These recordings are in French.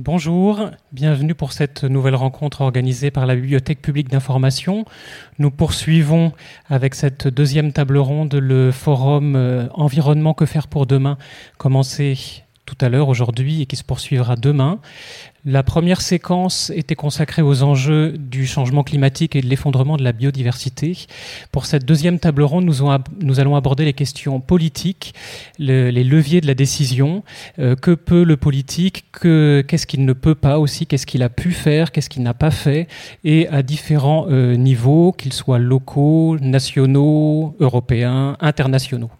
Bonjour, bienvenue pour cette nouvelle rencontre organisée par la Bibliothèque publique d'information. Nous poursuivons avec cette deuxième table ronde le forum euh, Environnement que faire pour demain, commencé tout à l'heure aujourd'hui et qui se poursuivra demain. La première séquence était consacrée aux enjeux du changement climatique et de l'effondrement de la biodiversité. Pour cette deuxième table ronde, nous, allons aborder les questions politiques, les leviers de la décision. Euh, que peut le politique? Qu'est-ce qu'il ne peut pas aussi? Qu'est-ce qu'il a pu faire? Qu'est-ce qu'il n'a pas fait? Et à différents euh, niveaux, qu'ils soient locaux, nationaux, européens, internationaux.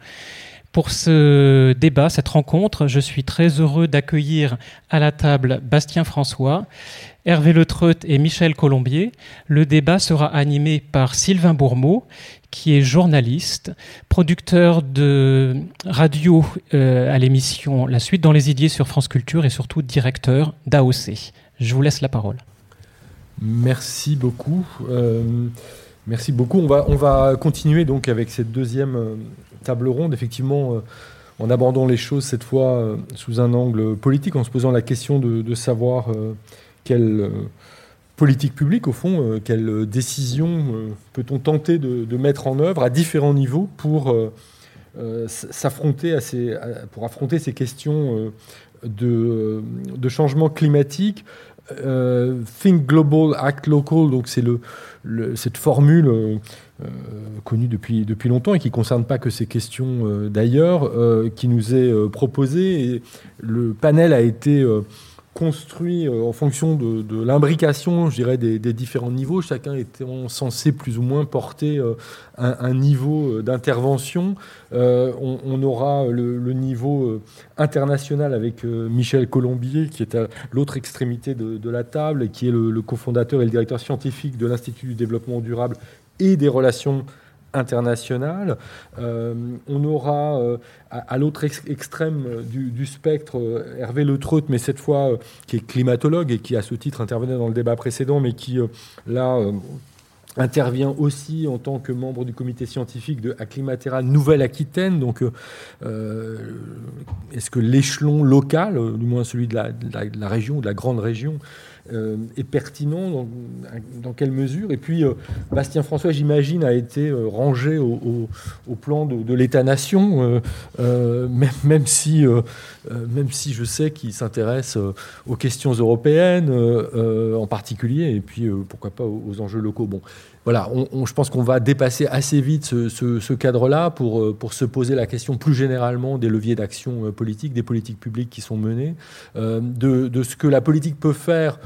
Pour ce débat, cette rencontre, je suis très heureux d'accueillir à la table Bastien François, Hervé Letreut et Michel Colombier. Le débat sera animé par Sylvain Bourmeau, qui est journaliste, producteur de radio euh, à l'émission La Suite dans les idées sur France Culture et surtout directeur d'AOC. Je vous laisse la parole. Merci beaucoup. Euh, merci beaucoup. On va, on va continuer donc avec cette deuxième euh, table ronde, effectivement, euh, en abordant les choses cette fois euh, sous un angle politique, en se posant la question de, savoir euh, quelle politique publique, au fond, quelle décision peut-on tenter de, mettre en œuvre à différents niveaux pour s'affronter à ces, pour affronter ces questions de, de changement climatique. Think global, act local, donc c'est le, cette formule euh, connu depuis, depuis longtemps et qui ne concerne pas que ces questions euh, d'ailleurs, euh, qui nous est proposé. Et le panel a été construit en fonction de, l'imbrication, je dirais, des, différents niveaux, chacun étant censé plus ou moins porter un, niveau d'intervention. On, aura le, niveau international avec Michel Colombier, qui est à l'autre extrémité de, la table et qui est le, le cofondateur et le directeur scientifique de l'Institut du développement durable et des relations internationales. Euh, on aura euh, à, l'autre extrême du, spectre euh, Hervé Le Treut, mais cette fois qui est climatologue et qui à ce titre intervenait dans le débat précédent, mais qui là intervient aussi en tant que membre du comité scientifique de Acclimatera Nouvelle-Aquitaine. Donc, est-ce que l'échelon local, du moins celui de la, de la, région, de la grande région, euh, est pertinent dans, quelle mesure Et puis, euh, Bastien François, j'imagine, a été euh, rangé au, plan de, l'État-nation, même, même, si, même si je sais qu'il s'intéresse aux questions européennes en particulier, et puis pourquoi pas aux, enjeux locaux. Bon, voilà, je pense qu'on va dépasser assez vite ce, cadre-là pour, pour se poser la question plus généralement des leviers d'action politique, des politiques publiques qui sont menées, de, de, ce que la politique peut faire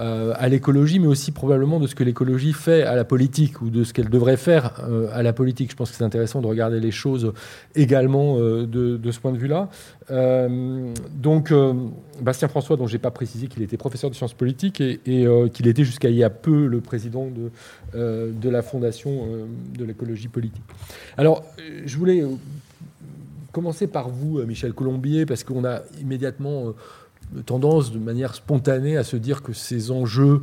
euh, à l'écologie, mais aussi probablement de ce que l'écologie fait à la politique ou de ce qu'elle devrait faire euh, à la politique. Je pense que c'est intéressant de regarder les choses également euh, de, ce point de vue-là. donc, Bastien François, dont je n'ai pas précisé qu'il était professeur de sciences politiques et, qu'il était jusqu'à il y a peu le président de, de la Fondation de l'écologie politique. Alors, je voulais commencer par vous, Michel Colombier, parce qu'on a immédiatement tendance de manière spontanée à se dire que ces enjeux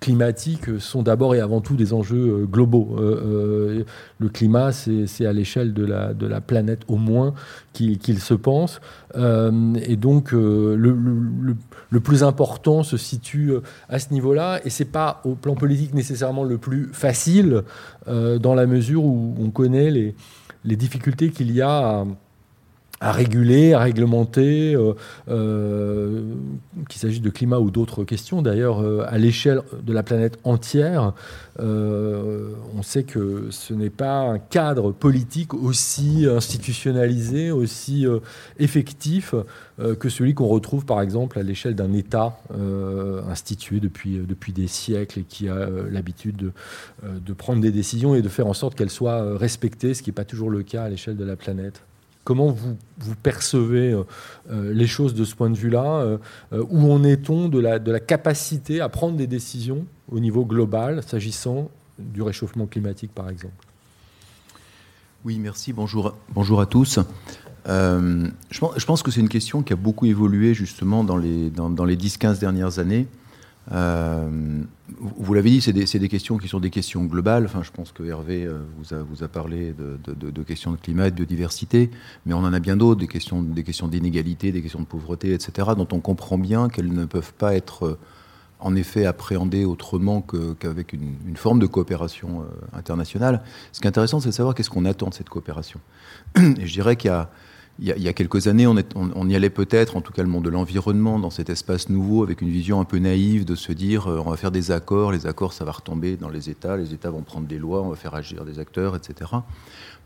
climatiques sont d'abord et avant tout des enjeux euh, globaux. Euh, euh, le climat, c'est à l'échelle de la, planète au moins qu'il se pense. et donc, le, le, plus important se situe à ce niveau-là. Et c'est pas au plan politique nécessairement le plus facile, dans la mesure où on connaît les, les difficultés qu'il y a à à réguler, à réglementer, euh, euh, qu'il s'agisse de climat ou d'autres questions. D'ailleurs, euh, à l'échelle de la planète entière, on sait que ce n'est pas un cadre politique aussi institutionnalisé, aussi effectif que celui qu'on retrouve par exemple à l'échelle d'un État institué depuis, des siècles et qui a l'habitude de, de prendre des décisions et de faire en sorte qu'elles soient respectées, ce qui n'est pas toujours le cas à l'échelle de la planète. Comment vous, vous percevez euh, euh, les choses de ce point de vue-là euh, Où en est-on de la, de la capacité à prendre des décisions au niveau global, s'agissant du réchauffement climatique, par exemple? Oui, merci. Bonjour, bonjour à tous. je, pense, que c'est une question qui a beaucoup évolué justement dans les, dans, les 10-15 dernières années. Vous l'avez dit, c'est des, questions qui sont des questions globales. Enfin, je pense que Hervé vous, a, vous a parlé de, questions de climat et de biodiversité, mais on en a bien d'autres, des questions, des questions d'inégalité, des questions de pauvreté, etc., dont on comprend bien qu'elles ne peuvent pas être en effet appréhendées autrement qu'avec une, forme de coopération internationale. Ce qui est intéressant, c'est de savoir qu'est-ce qu'on attend de cette coopération. Et je dirais qu'il y a il y, a, quelques années, on, y allait peut-être, en tout cas le monde de l'environnement, dans cet espace nouveau, avec une vision un peu naïve de se dire euh, on va faire des accords, les accords ça va retomber dans les États, les États vont prendre des lois, on va faire agir des acteurs, etc.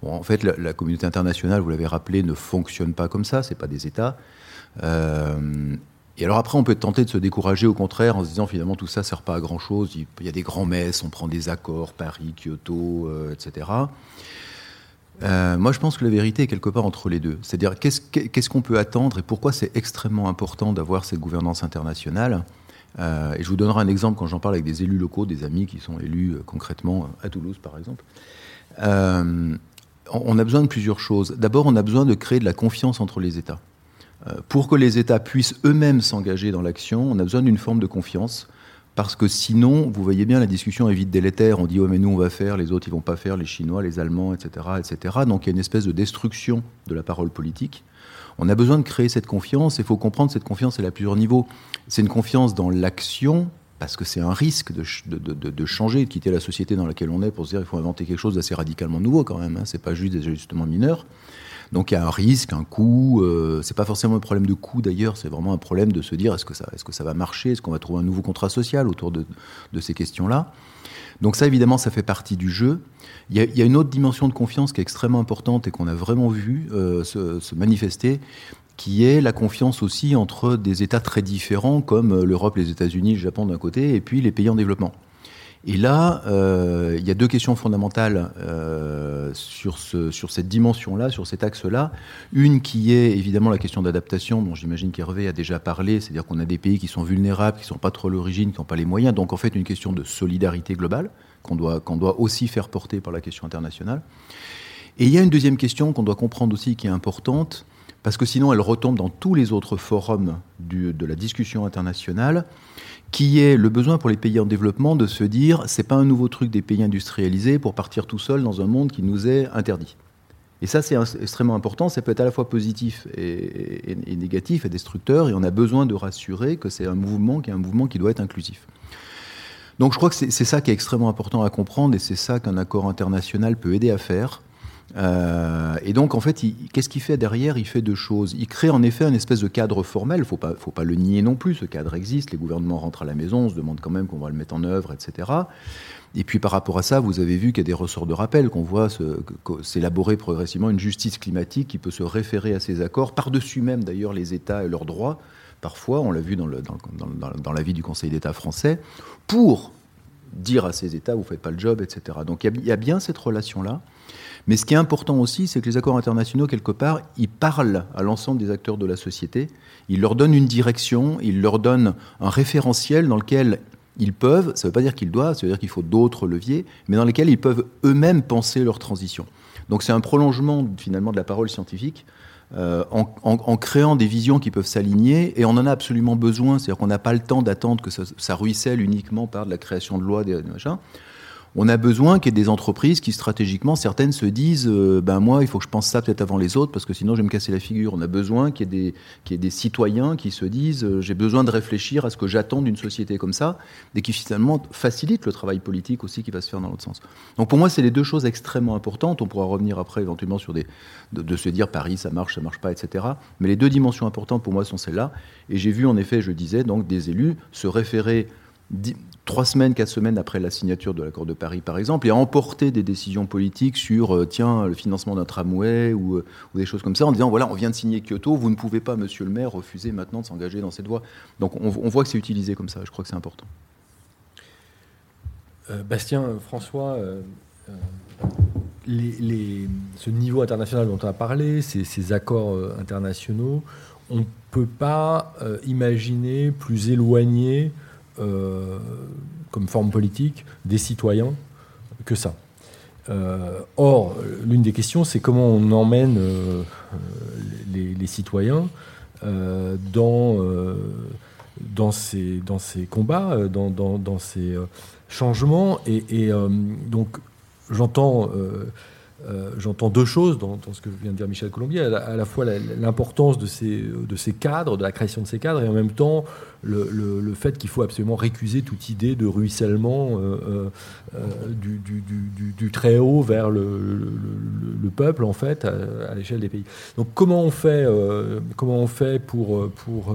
Bon, en fait, la, communauté internationale, vous l'avez rappelé, ne fonctionne pas comme ça, c'est pas des États. Euh, et alors après, on peut tenter de se décourager au contraire en se disant finalement tout ça sert pas à grand chose. Il y a des grands messes, on prend des accords, Paris, Kyoto, euh, etc. Euh, moi, je pense que la vérité est quelque part entre les deux. C'est-à-dire, qu'est-ce qu'on peut attendre et pourquoi c'est extrêmement important d'avoir cette gouvernance internationale euh, Et je vous donnerai un exemple quand j'en parle avec des élus locaux, des amis qui sont élus euh, concrètement à Toulouse, par exemple. on a besoin de plusieurs choses. D'abord, on a besoin de créer de la confiance entre les États. pour que les États puissent eux-mêmes s'engager dans l'action, on a besoin d'une forme de confiance parce que sinon, vous voyez bien, la discussion est vite délétère. On dit, oh, mais nous, on va faire, les autres, ils vont pas faire, les Chinois, les Allemands, etc., etc. Donc, il y a une espèce de destruction de la parole politique. On a besoin de créer cette confiance. Il faut comprendre cette confiance, elle à plusieurs niveaux. C'est une confiance dans l'action, parce que c'est un risque de, de, de, changer, de quitter la société dans laquelle on est pour se dire, il faut inventer quelque chose d'assez radicalement nouveau quand même. Hein. C'est pas juste des ajustements mineurs. Donc il y a un risque, un coût. Euh, c'est pas forcément un problème de coût d'ailleurs, c'est vraiment un problème de se dire est-ce que ça, est-ce que ça va marcher, est-ce qu'on va trouver un nouveau contrat social autour de, ces questions-là? Donc ça évidemment ça fait partie du jeu. Il y, a, une autre dimension de confiance qui est extrêmement importante et qu'on a vraiment vu euh, se, manifester, qui est la confiance aussi entre des États très différents comme euh, l'Europe, les États-Unis, le Japon d'un côté, et puis les pays en développement. Et là, euh, il y a deux questions fondamentales euh, sur, ce, sur cette dimension-là, sur cet axe-là. Une qui est évidemment la question d'adaptation, dont j'imagine qu'Hervé a déjà parlé, c'est-à-dire qu'on a des pays qui sont vulnérables, qui ne sont pas trop l'origine, qui n'ont pas les moyens. Donc en fait, une question de solidarité globale qu'on doit, aussi faire porter par la question internationale. Et il y a une deuxième question qu'on doit comprendre aussi qui est importante, parce que sinon elle retombe dans tous les autres forums de la discussion internationale qui est le besoin pour les pays en développement de se dire c'est pas un nouveau truc des pays industrialisés pour partir tout seul dans un monde qui nous est interdit. Et ça, c'est extrêmement important. Ça peut être à la fois positif et, négatif et destructeur. Et on a besoin de rassurer que c'est un mouvement qui est un mouvement qui doit être inclusif. Donc je crois que c'est ça qui est extrêmement important à comprendre et c'est ça qu'un accord international peut aider à faire. Euh, et donc, en fait, qu'est-ce qu'il fait derrière? Il fait deux choses. Il crée en effet un espèce de cadre formel. Il ne faut pas, le nier non plus. Ce cadre existe. Les gouvernements rentrent à la maison, on se demande quand même qu'on va le mettre en œuvre, etc. Et puis par rapport à ça, vous avez vu qu'il y a des ressorts de rappel, qu'on voit s'élaborer progressivement une justice climatique qui peut se référer à ces accords, par-dessus même d'ailleurs les États et leurs droits. Parfois, on l'a vu dans, dans, l'avis du Conseil d'État français, pour dire à ces États, vous ne faites pas le job, etc. Donc il y a bien cette relation-là. Mais ce qui est important aussi, c'est que les accords internationaux, quelque part, ils parlent à l'ensemble des acteurs de la société, ils leur donnent une direction, ils leur donnent un référentiel dans lequel ils peuvent, ça ne veut pas dire qu'ils doivent, ça veut dire qu'il faut d'autres leviers, mais dans lesquels ils peuvent eux-mêmes penser leur transition. Donc c'est un prolongement finalement de la parole scientifique. Euh, en, créant des visions qui peuvent s'aligner, et on en a absolument besoin, c'est-à-dire qu'on n'a pas le temps d'attendre que ça, ça, ruisselle uniquement par de la création de lois, des machins on a besoin qu'il y ait des entreprises qui stratégiquement, certaines se disent, euh, ben moi, il faut que je pense ça peut-être avant les autres, parce que sinon je vais me casser la figure. On a besoin qu'il y ait des, citoyens qui se disent, euh, j'ai besoin de réfléchir à ce que j'attends d'une société comme ça, et qui finalement facilite le travail politique aussi qui va se faire dans l'autre sens. Donc pour moi, c'est les deux choses extrêmement importantes. On pourra revenir après éventuellement sur des, de, se dire Paris, ça marche, ça marche pas, etc. Mais les deux dimensions importantes pour moi sont celles-là. Et j'ai vu en effet, je disais, donc des élus se référer trois semaines, quatre semaines après la signature de l'accord de Paris, par exemple, et emporter des décisions politiques sur, euh, tiens, le financement d'un tramway euh, ou, des choses comme ça, en disant, voilà, on vient de signer Kyoto, vous ne pouvez pas, monsieur le maire, refuser maintenant de s'engager dans cette voie. Donc on, voit que c'est utilisé comme ça, je crois que c'est important. Euh, Bastien, François, ce niveau international dont on a parlé, ces, ces accords internationaux, on ne peut pas imaginer plus éloigné comme forme politique des citoyens que ça. Euh, or, l'une des questions, c'est comment on emmène euh, les, citoyens dans dans ces, dans ces combats, dans, dans, dans ces changements. Et donc, j'entends euh, j'entends deux choses dans, ce que vient de dire Michel Colombier, à la, fois l'importance de ces, de ces cadres, de la création de ces cadres, et en même temps le, le, fait qu'il faut absolument récuser toute idée de ruissellement euh, euh, du, du, du, du, très haut vers le, le peuple, en fait, à, l'échelle des pays. Donc comment on fait, comment on fait pour, pour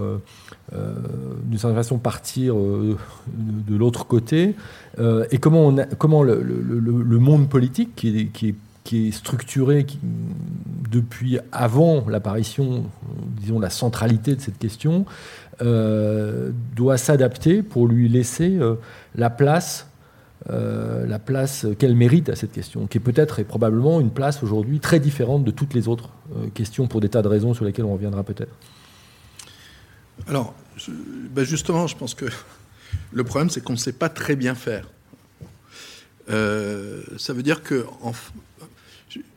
d'une certaine façon, partir de, l'autre côté, et comment, on comment le, monde politique, qui est, qui est qui est structuré depuis avant l'apparition, disons, la centralité de cette question, euh, doit s'adapter pour lui laisser euh, la place, euh, la place qu'elle mérite à cette question, qui est peut-être et probablement une place aujourd'hui très différente de toutes les autres questions pour des tas de raisons sur lesquelles on reviendra peut-être. Alors, ben justement, je pense que le problème, c'est qu'on ne sait pas très bien faire. ça veut dire que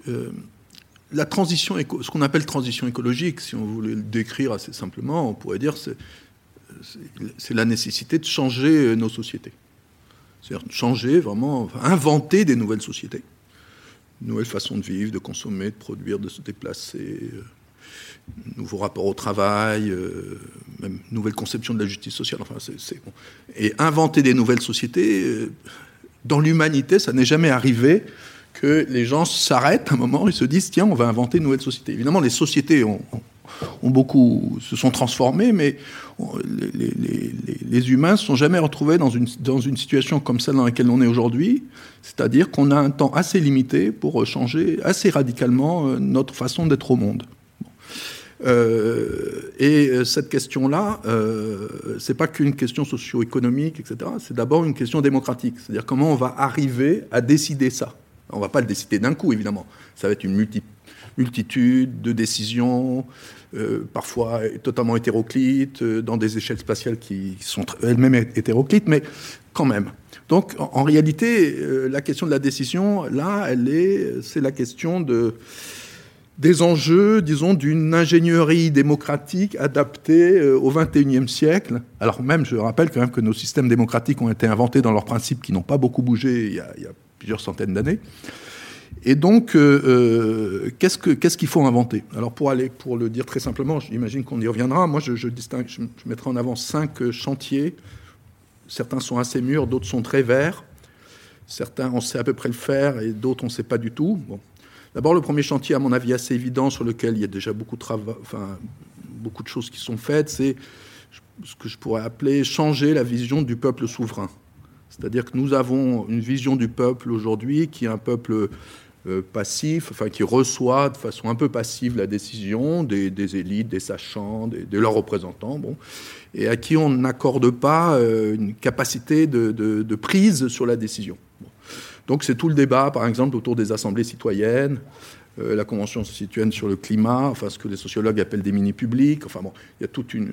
euh, la transition, ce qu'on appelle transition écologique, si on voulait le décrire assez simplement, on pourrait dire c'est c'est la nécessité de changer nos sociétés. C'est-à-dire changer vraiment, inventer des nouvelles sociétés, nouvelles façons de vivre, de consommer, de produire, de se déplacer, euh, nouveaux rapports au travail, euh, même nouvelle conception de la justice sociale. Enfin, c'est bon. Et inventer des nouvelles sociétés, dans l'humanité, ça n'est jamais arrivé que les gens s'arrêtent un moment et se disent tiens, on va inventer une nouvelle société. Évidemment, les sociétés ont, beaucoup se sont transformées, mais les, humains ne se sont jamais retrouvés dans une, dans une situation comme celle dans laquelle on est aujourd'hui, c'est-à-dire qu'on a un temps assez limité pour changer assez radicalement euh, notre façon d'être au monde. Euh, et euh, cette question-là, euh, c'est pas qu'une question socio-économique, etc. C'est d'abord une question démocratique. C'est-à-dire comment on va arriver à décider ça. On ne va pas le décider d'un coup, évidemment. Ça va être une multitude de décisions, euh, parfois totalement hétéroclites, euh, dans des échelles spatiales qui sont elles-mêmes hétéroclites, mais quand même. Donc, en, réalité, euh, la question de la décision, là, elle est, c'est la question de, des enjeux, disons, d'une ingénierie démocratique adaptée au XXIe siècle. Alors même, je rappelle quand même que nos systèmes démocratiques ont été inventés dans leurs principes qui n'ont pas beaucoup bougé il y a, plusieurs centaines d'années. Et donc, euh, euh, qu'est-ce qu'il faut inventer? Alors, pour aller, pour le dire très simplement, j'imagine qu'on y reviendra. Moi, je, distingue, je, mettrai en avant cinq euh, chantiers. Certains sont assez mûrs, d'autres sont très verts. Certains, on sait à peu près le faire, et d'autres, on ne sait pas du tout. D'abord, le premier chantier, à mon avis, assez évident, sur lequel il y a déjà beaucoup de choses qui sont faites, c'est ce que je pourrais appeler changer la vision du peuple souverain. C'est-à-dire que nous avons une vision du peuple aujourd'hui qui est un peuple euh, passif, enfin qui reçoit de façon un peu passive la décision des, élites, des sachants, de leurs représentants, bon, et à qui on n'accorde pas euh, une capacité de, prise sur la décision. Donc c'est tout le débat, par exemple, autour des assemblées citoyennes, euh, la Convention citoyenne sur le climat, enfin ce que les sociologues appellent des mini-publics. Enfin bon, il y a toute une,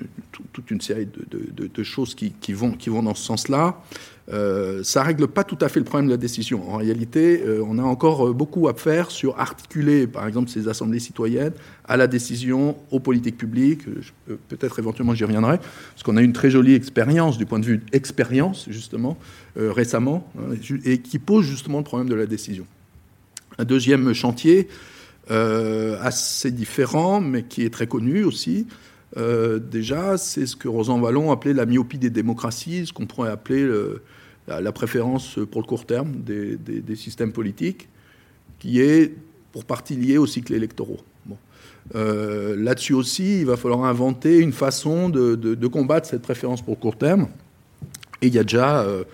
série de, choses qui vont dans ce sens-là. Euh, ça règle pas tout à fait le problème de la décision. En réalité, euh, on a encore euh, beaucoup à faire sur articuler, par exemple, ces assemblées citoyennes à la décision, aux politiques publiques. Peut-être éventuellement j'y reviendrai, parce qu'on a une très jolie expérience du point de vue expérience, justement, récemment, hein, et qui pose justement le problème de la décision. Un deuxième chantier, assez différent, mais qui est très connu aussi, déjà, c'est ce que Rosan Vallon appelait la myopie des démocraties, ce qu'on pourrait appeler le, la, préférence pour le court terme des, systèmes politiques, qui est pour partie liée aux cycles électoraux. Euh, là-dessus aussi, il va falloir inventer une façon de, combattre cette préférence pour le court terme. Et il y a déjà, euh,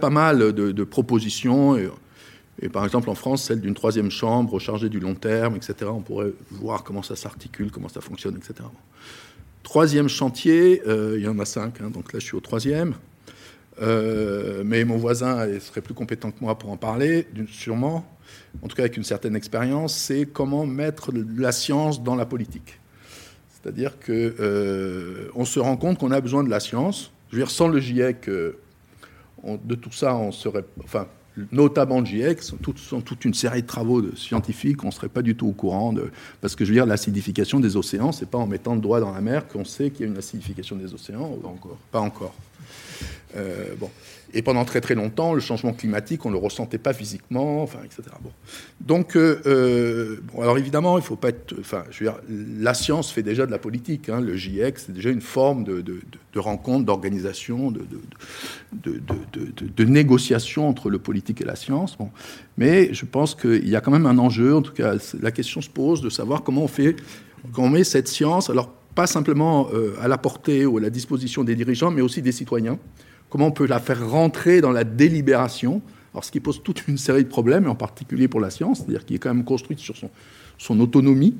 pas mal de, propositions. Par exemple, en France, celle d'une troisième chambre chargée du long terme, etc. On pourrait voir comment ça s'articule, comment ça fonctionne, etc. Troisième chantier, euh, il y en a cinq, hein, donc là je suis au troisième. Euh, mais mon voisin serait plus compétent que moi pour en parler, sûrement, en tout cas avec une certaine expérience, c'est comment mettre la science dans la politique. C'est-à-dire qu'on euh, se rend compte qu'on a besoin de la science. Je veux dire, sans le GIEC, euh, de tout ça, on serait, enfin, notamment GIEC, sont, sont toute une série de travaux scientifiques, on ne serait pas du tout au courant de. Parce que je veux dire, l'acidification des océans, c'est pas en mettant le doigt dans la mer qu'on sait qu'il y a une acidification des océans. Pas encore. Pas encore. Euh, bon. Et pendant très très longtemps, le changement climatique, on ne le ressentait pas physiquement, enfin, etc. Bon. Donc, euh, euh, bon, alors évidemment, il faut pas être. Enfin, je veux dire, la science fait déjà de la politique. Hein. Le GIEC, c'est déjà une forme de, rencontre, d'organisation, de, négociation entre le politique et la science. Bon. Mais je pense qu'il y a quand même un enjeu. En tout cas, la question se pose de savoir comment on fait, comment met cette science. Alors, pas simplement euh, à la portée ou à la disposition des dirigeants, mais aussi des citoyens comment on peut la faire rentrer dans la délibération, alors ce qui pose toute une série de problèmes, en particulier pour la science, c'est-à-dire qui est quand même construite sur son, autonomie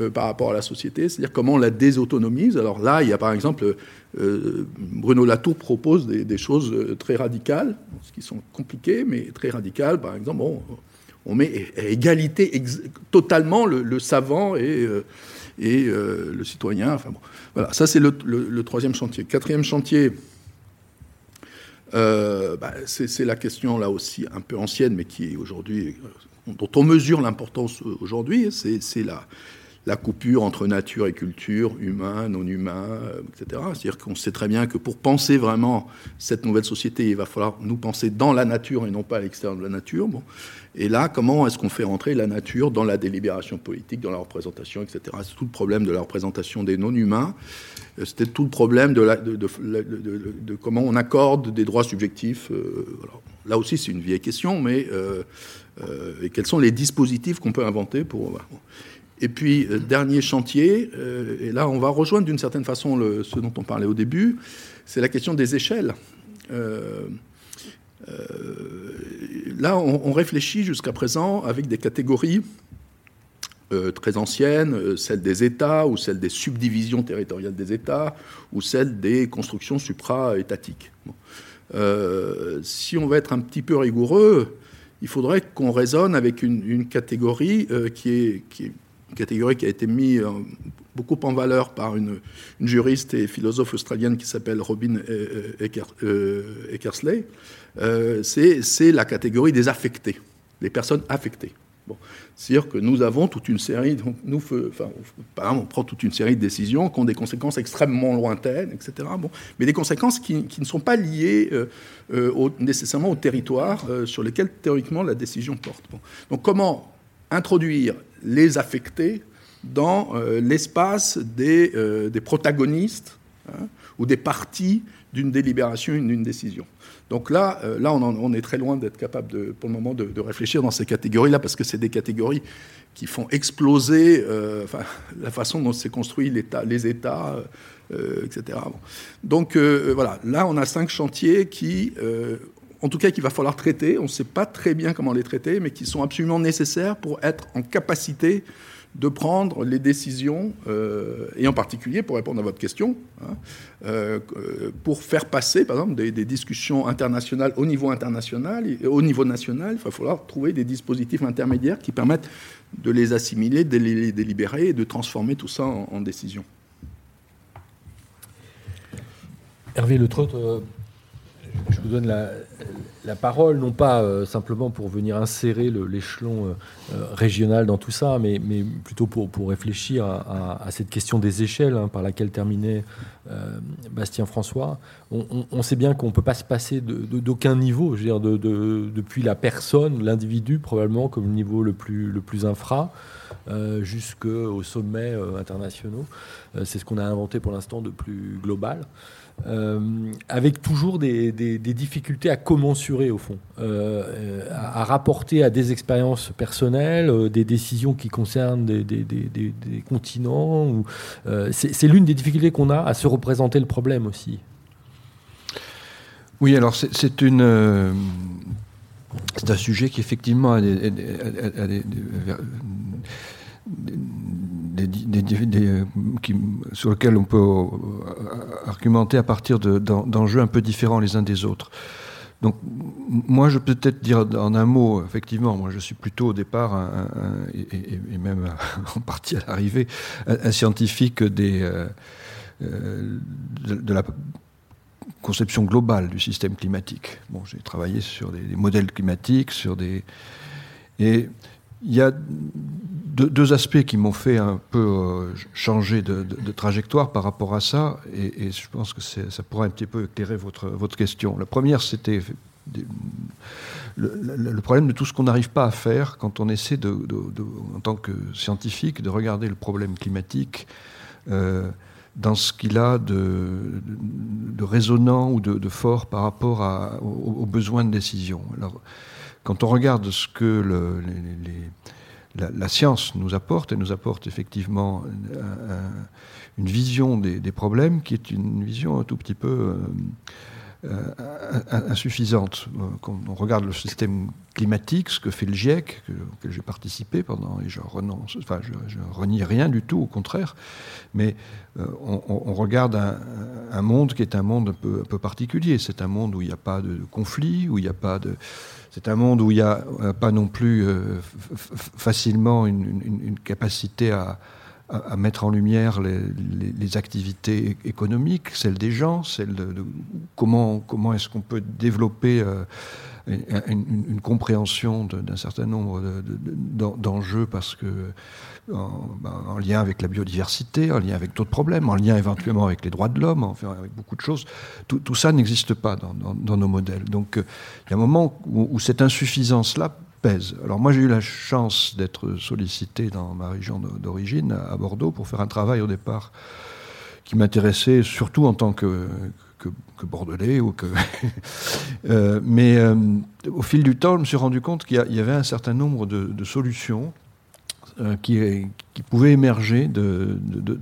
euh, par rapport à la société, c'est-à-dire comment on la désautonomise. Alors là, il y a par exemple, euh, Bruno Latour propose des, choses euh, très radicales, ce qui sont compliquées, mais très radicales. Par exemple, on met à égalité totalement le, savant et, le citoyen. Voilà, ça c'est le, troisième chantier. Quatrième chantier, euh, bah, c'est la question là aussi un peu ancienne, mais qui est aujourd'hui, euh, dont on mesure l'importance aujourd'hui, c'est la, la coupure entre nature et culture, humain, non humain, euh, etc. C'est-à-dire qu'on sait très bien que pour penser vraiment cette nouvelle société, il va falloir nous penser dans la nature et non pas à l'extérieur de la nature. Bon. Et là, comment est-ce qu'on fait rentrer la nature dans la délibération politique, dans la représentation, etc. C'est tout le problème de la représentation des non-humains. Euh, c'était tout le problème de, comment on accorde des droits subjectifs. Euh, là aussi, c'est une vieille question, mais et quels sont les dispositifs qu'on peut inventer pour. Et puis, euh, dernier chantier, euh, et là on va rejoindre d'une certaine façon ce dont on parlait au début, c'est la question des échelles. Euh, là, on, réfléchit jusqu'à présent avec des catégories très anciennes, celles des États ou celles des subdivisions territoriales des États ou celles des constructions supra-étatiques. si on veut être un petit peu rigoureux, il faudrait qu'on raisonne avec une, catégorie qui qui est une catégorie qui a été mise euh, beaucoup en valeur par une, juriste et philosophe australienne qui s'appelle Robin euh, euh, Eckersley, c'est la catégorie des affectés, des personnes affectées. Bon. C'est-à-dire que nous avons toute une série, donc nous, enfin, on prend toute une série de décisions qui ont des conséquences extrêmement lointaines, etc. Bon, mais des conséquences qui, ne sont pas liées nécessairement au territoire sur lequel théoriquement la décision porte. Bon. Donc comment introduire les affecter dans euh, l'espace des, euh, des, protagonistes hein, ou des parties d'une délibération, d'une décision. Donc là, euh, là on, est très loin d'être capable, pour le moment, de, réfléchir dans ces catégories-là, parce que c'est des catégories qui font exploser enfin, la façon dont s'est construit les États, etc. Donc voilà, là, on a cinq chantiers qui en tout cas qu'il va falloir traiter. On ne sait pas très bien comment les traiter, mais qui sont absolument nécessaires pour être en capacité de prendre les décisions, euh, et en particulier, pour répondre à votre question, hein, euh, pour faire passer, par exemple, des, discussions internationales au niveau international au niveau national, il va falloir trouver des dispositifs intermédiaires qui permettent de les assimiler, de les délibérer et de transformer tout ça en, décisions. Hervé Le Trotte, euh, je vous donne la, parole, non pas euh, simplement pour venir insérer l'échelon euh, euh, régional dans tout ça, mais, plutôt pour, réfléchir à, cette question des échelles hein, par laquelle terminait Bastien François. On, sait bien qu'on ne peut pas se passer d'aucun niveau, je veux dire, depuis la personne, l'individu, probablement comme le niveau le plus, infra. jusqu'aux sommets internationaux. C'est ce qu'on a inventé pour l'instant de plus global. Euh, avec toujours des, difficultés à commensurer au fond, euh, à, rapporter à des expériences personnelles, euh, des décisions qui concernent des, continents. c'est l'une des difficultés qu'on a à se représenter le problème aussi. Oui, alors c'est un sujet qui effectivement a des, sur lesquels on peut euh, argumenter à partir d'enjeux un peu différents les uns des autres. Donc, moi, je peux peut-être dire en un mot, effectivement, moi, je suis plutôt au départ, et, même en partie à l'arrivée, un, scientifique des, euh, euh, de, la conception globale du système climatique. Bon, j'ai travaillé sur des, modèles climatiques, sur des et il y a deux, aspects qui m'ont fait un peu euh, changer de, trajectoire par rapport à ça, et, je pense que ça pourra un petit peu éclairer votre, votre question. La première, c'était le, problème de tout ce qu'on n'arrive pas à faire quand on essaie, de, en tant que scientifique, de regarder le problème climatique euh, dans ce qu'il a de, résonnant ou de, fort par rapport à, aux, besoins de décision. Alors, quand on regarde ce que la, science nous apporte, elle nous apporte effectivement une vision des, problèmes qui est une vision un tout petit peu euh, euh, insuffisante. Quand on regarde le système climatique, ce que fait le GIEC, que, j'ai participé pendant, et je renonce, enfin, je, renie rien du tout, au contraire, mais euh, on, regarde un, monde qui est un monde un peu, un peu particulier. C'est un monde où il n'y a pas de conflit, où il n'y a pas de. C'est un monde où il n'y a euh, pas non plus facilement une capacité à, à, mettre en lumière les, activités économiques, celles des gens, celles de, comment, comment est-ce qu'on peut développer euh, une, compréhension d'un certain nombre d'enjeux parce que ben, en, lien avec la biodiversité, en lien avec d'autres problèmes, en lien éventuellement avec les droits de l'homme, enfin avec beaucoup de choses. Tout, ça n'existe pas dans, nos modèles. Donc euh, il y a un moment où cette insuffisance-là pèse. Alors moi j'ai eu la chance d'être sollicité dans ma région d'origine, à Bordeaux, pour faire un travail au départ qui m'intéressait surtout en tant que, que, bordelais. Ou que euh, mais euh, au fil du temps, je me suis rendu compte qu'il y, avait un certain nombre de solutions euh, qui, pouvait émerger de,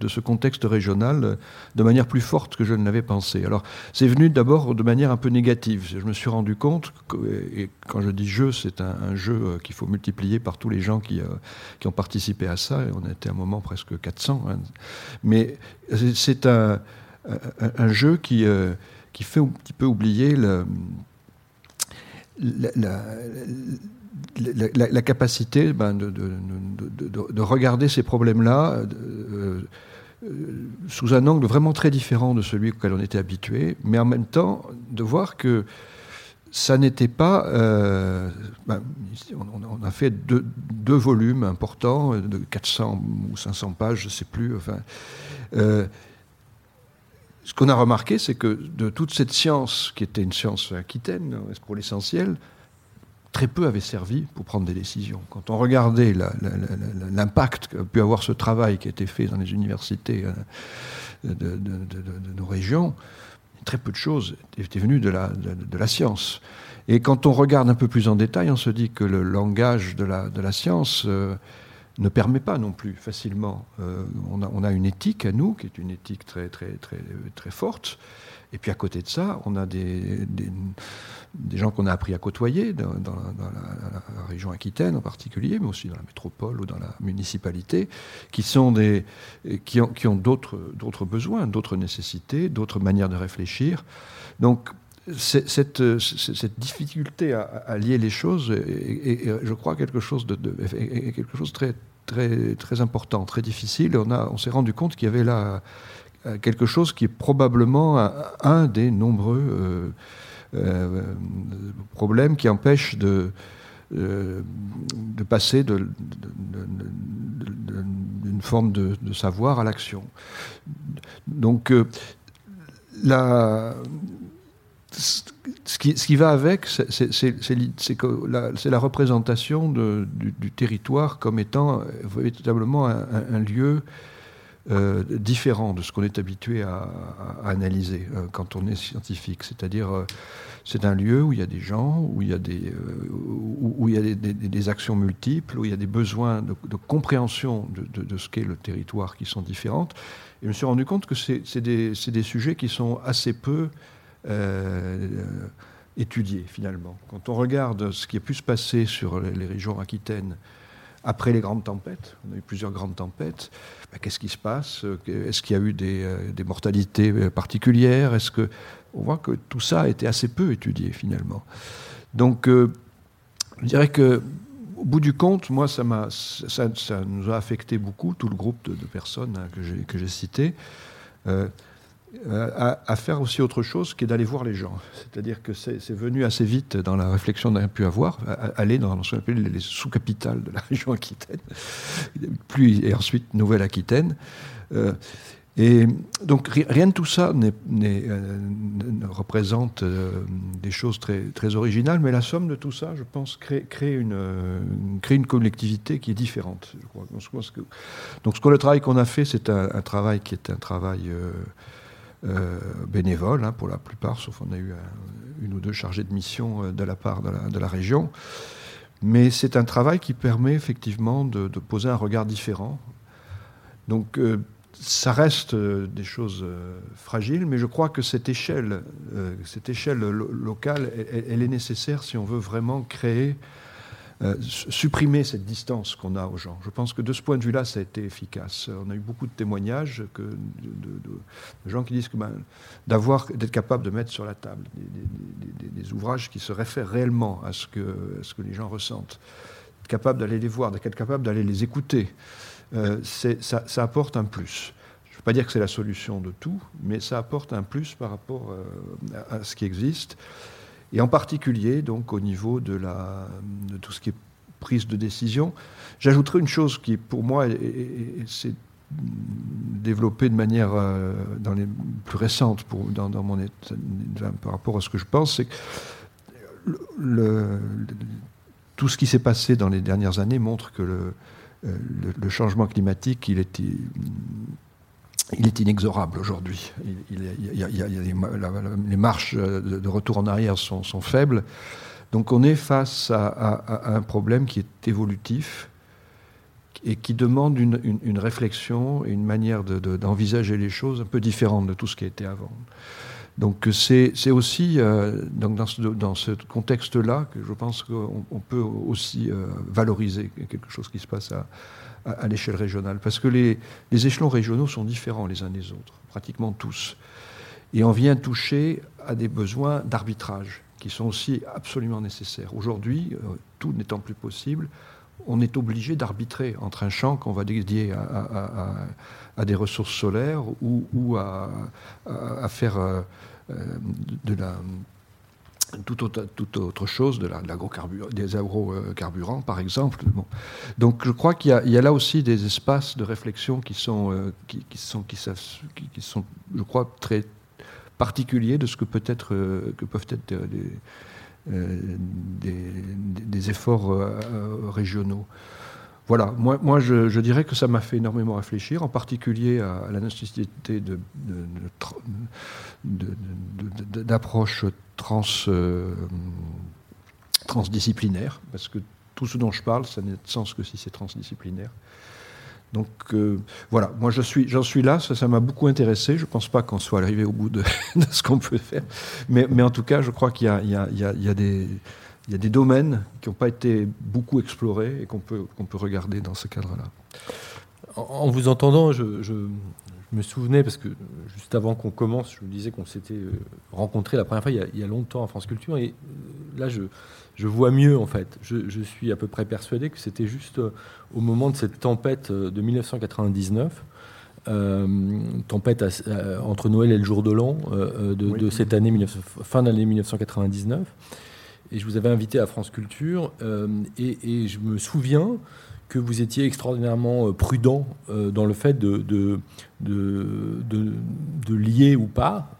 ce contexte régional de manière plus forte que je ne l'avais pensé. Alors, c'est venu d'abord de manière un peu négative. Je me suis rendu compte, et quand je dis jeu, c'est un, jeu qu'il faut multiplier par tous les gens qui, ont participé à ça, et on a été un moment presque 400. Hein. Mais c'est un, un, jeu qui, qui fait un petit peu oublier la capacité ben, de, de, regarder ces problèmes-là euh, euh, sous un angle vraiment très différent de celui auquel on était habitué, mais en même temps de voir que ça n'était pas. Euh, ben, on, a fait deux, volumes importants de 400 ou 500 pages, je ne sais plus. Enfin, ce qu'on a remarqué, c'est que de toute cette science, qui était une science aquitaine pour l'essentiel, très peu avait servi pour prendre des décisions. Quand on regardait l'impact qu'a pu avoir ce travail qui a été fait dans les universités euh, de, nos régions, très peu de choses étaient venues de la, science. Et quand on regarde un peu plus en détail, on se dit que le langage de la, de la science euh, ne permet pas non plus facilement. Euh, on, a, une éthique à nous, qui est une éthique très, très, très, très forte. Et puis à côté de ça, on a des, des, gens qu'on a appris à côtoyer dans, la, région aquitaine en particulier, mais aussi dans la métropole ou dans la municipalité, qui, sont des, qui ont, qui ont d'autres, d'autres besoins, d'autres nécessités, d'autres manières de réfléchir. Donc cette, cette, difficulté à, lier les choses est, je crois, quelque chose de, quelque chose de très, très, très important, très difficile. On, on s'est rendu compte qu'il y avait là euh, quelque chose qui est probablement un, des nombreux euh, euh, problèmes qui empêchent de, de passer d'une forme de, savoir à l'action. Donc, la, ce, qui, va avec, c'est la, représentation du, territoire comme étant véritablement un, lieu euh, différent de ce qu'on est habitué à, analyser euh, quand on est scientifique. C'est-à-dire, euh, c'est un lieu où il y a des gens, où il y a des, actions multiples, où il y a des besoins de, compréhension de, ce qu'est le territoire qui sont différentes. Et je me suis rendu compte que c'est des, sujets qui sont assez peu étudiés finalement. Quand on regarde ce qui a pu se passer sur les régions aquitaines, après les grandes tempêtes, on a eu plusieurs grandes tempêtes, bah, qu'est-ce qui se passe? Est-ce qu'il y a eu des, euh, mortalités euh, particulières? Est-ce que on voit que tout ça a été assez peu étudié finalement. Donc, euh, je dirais que au bout du compte, moi, ça, m'a, ça, nous a affecté beaucoup, tout le groupe de, personnes hein, que, j'ai, j'ai cité. à, faire aussi autre chose qui est d'aller voir les gens. C'est-à-dire que c'est venu assez vite dans la réflexion qu'on a pu avoir, aller dans ce qu'on appelle les sous-capitales de la région Aquitaine, puis, et ensuite Nouvelle-Aquitaine. Et donc rien de tout ça euh, ne représente euh, des choses très, originales, mais la somme de tout ça, je pense, crée, une, euh, collectivité qui est différente. Donc ce le travail qu'on a fait, c'est un, travail qui est un travail bénévole hein, pour la plupart, sauf on a eu une ou deux chargés de mission de la part de la, région. Mais c'est un travail qui permet effectivement de, poser un regard différent. Donc ça reste euh, des choses euh, fragiles, mais je crois que cette échelle, euh, cette échelle locale, elle, est nécessaire si on veut vraiment créer, supprimer cette distance qu'on a aux gens. Je pense que de ce point de vue-là, ça a été efficace. On a eu beaucoup de témoignages de, gens qui disent que ben, d'avoir, d'être capable de mettre sur la table des, ouvrages qui se réfèrent réellement à ce que, ce que les gens ressentent, d'être capable d'aller les voir, d'être capable d'aller les écouter. Euh, ça, apporte un plus. Je ne veux pas dire que c'est la solution de tout, mais ça apporte un plus par rapport euh, à, ce qui existe. Et en particulier, donc, au niveau de, tout ce qui est prise de décision. J'ajouterai une chose qui, pour moi, s'est développée de manière euh, dans les plus récentes par rapport à ce que je pense, c'est que tout ce qui s'est passé dans les dernières années montre que le, euh, le, changement climatique, il est, il est inexorable aujourd'hui. les marches de retour en arrière sont, faibles. Donc on est face à, un problème qui est évolutif et qui demande une, réflexion et une manière d'envisager les choses un peu différente de tout ce qui a été avant. Donc c'est aussi euh, donc dans ce, dans ce contexte-là que je pense qu'on peut aussi euh, valoriser quelque chose qui se passe à, à, l'échelle régionale. Parce que les, les, échelons régionaux sont différents les uns des autres, pratiquement tous. Et on vient toucher à des besoins d'arbitrage qui sont aussi absolument nécessaires. Aujourd'hui, euh, tout n'étant plus possible, on est obligé d'arbitrer entre un champ qu'on va dédier à, à, des ressources solaires ou, ou à, faire euh, de la toute autre, chose, de la, des agrocarburants par exemple. Donc je crois qu'il y, a là aussi des espaces de réflexion qui sont, euh, qui, sont, qui, sont, je crois, très particuliers de ce que, euh, peuvent être des, des, efforts régionaux. Voilà, moi, moi je, dirais que ça m'a fait énormément réfléchir, en particulier à, la nécessité de, trans, euh, transdisciplinaire, parce que tout ce dont je parle, ça n'a de sens que si c'est transdisciplinaire. Donc euh, voilà, moi j'en suis, suis là, ça m'a beaucoup intéressé. Je ne pense pas qu'on soit arrivé au bout de, ce qu'on peut faire, mais, mais, en tout cas, je crois qu'il y a, des il y a des domaines qui n'ont pas été beaucoup explorés et qu'on peut, qu'on peut regarder dans ce cadre-là. En, vous entendant, je, je, me souvenais, parce que juste avant qu'on commence, je vous disais qu'on s'était euh, rencontrés la première fois il y, a, longtemps à France Culture, et euh, là, je, je vois mieux, en fait. Je, je, suis à peu près persuadé que c'était juste euh, au moment de cette tempête de 1999. tempête entre Noël et le jour de l'an de, de, cette année, fin d'année 1999 et je vous avais invité à France Culture, euh, et, je me souviens que vous étiez extraordinairement euh, prudent euh, dans le fait de, de, de, lier ou pas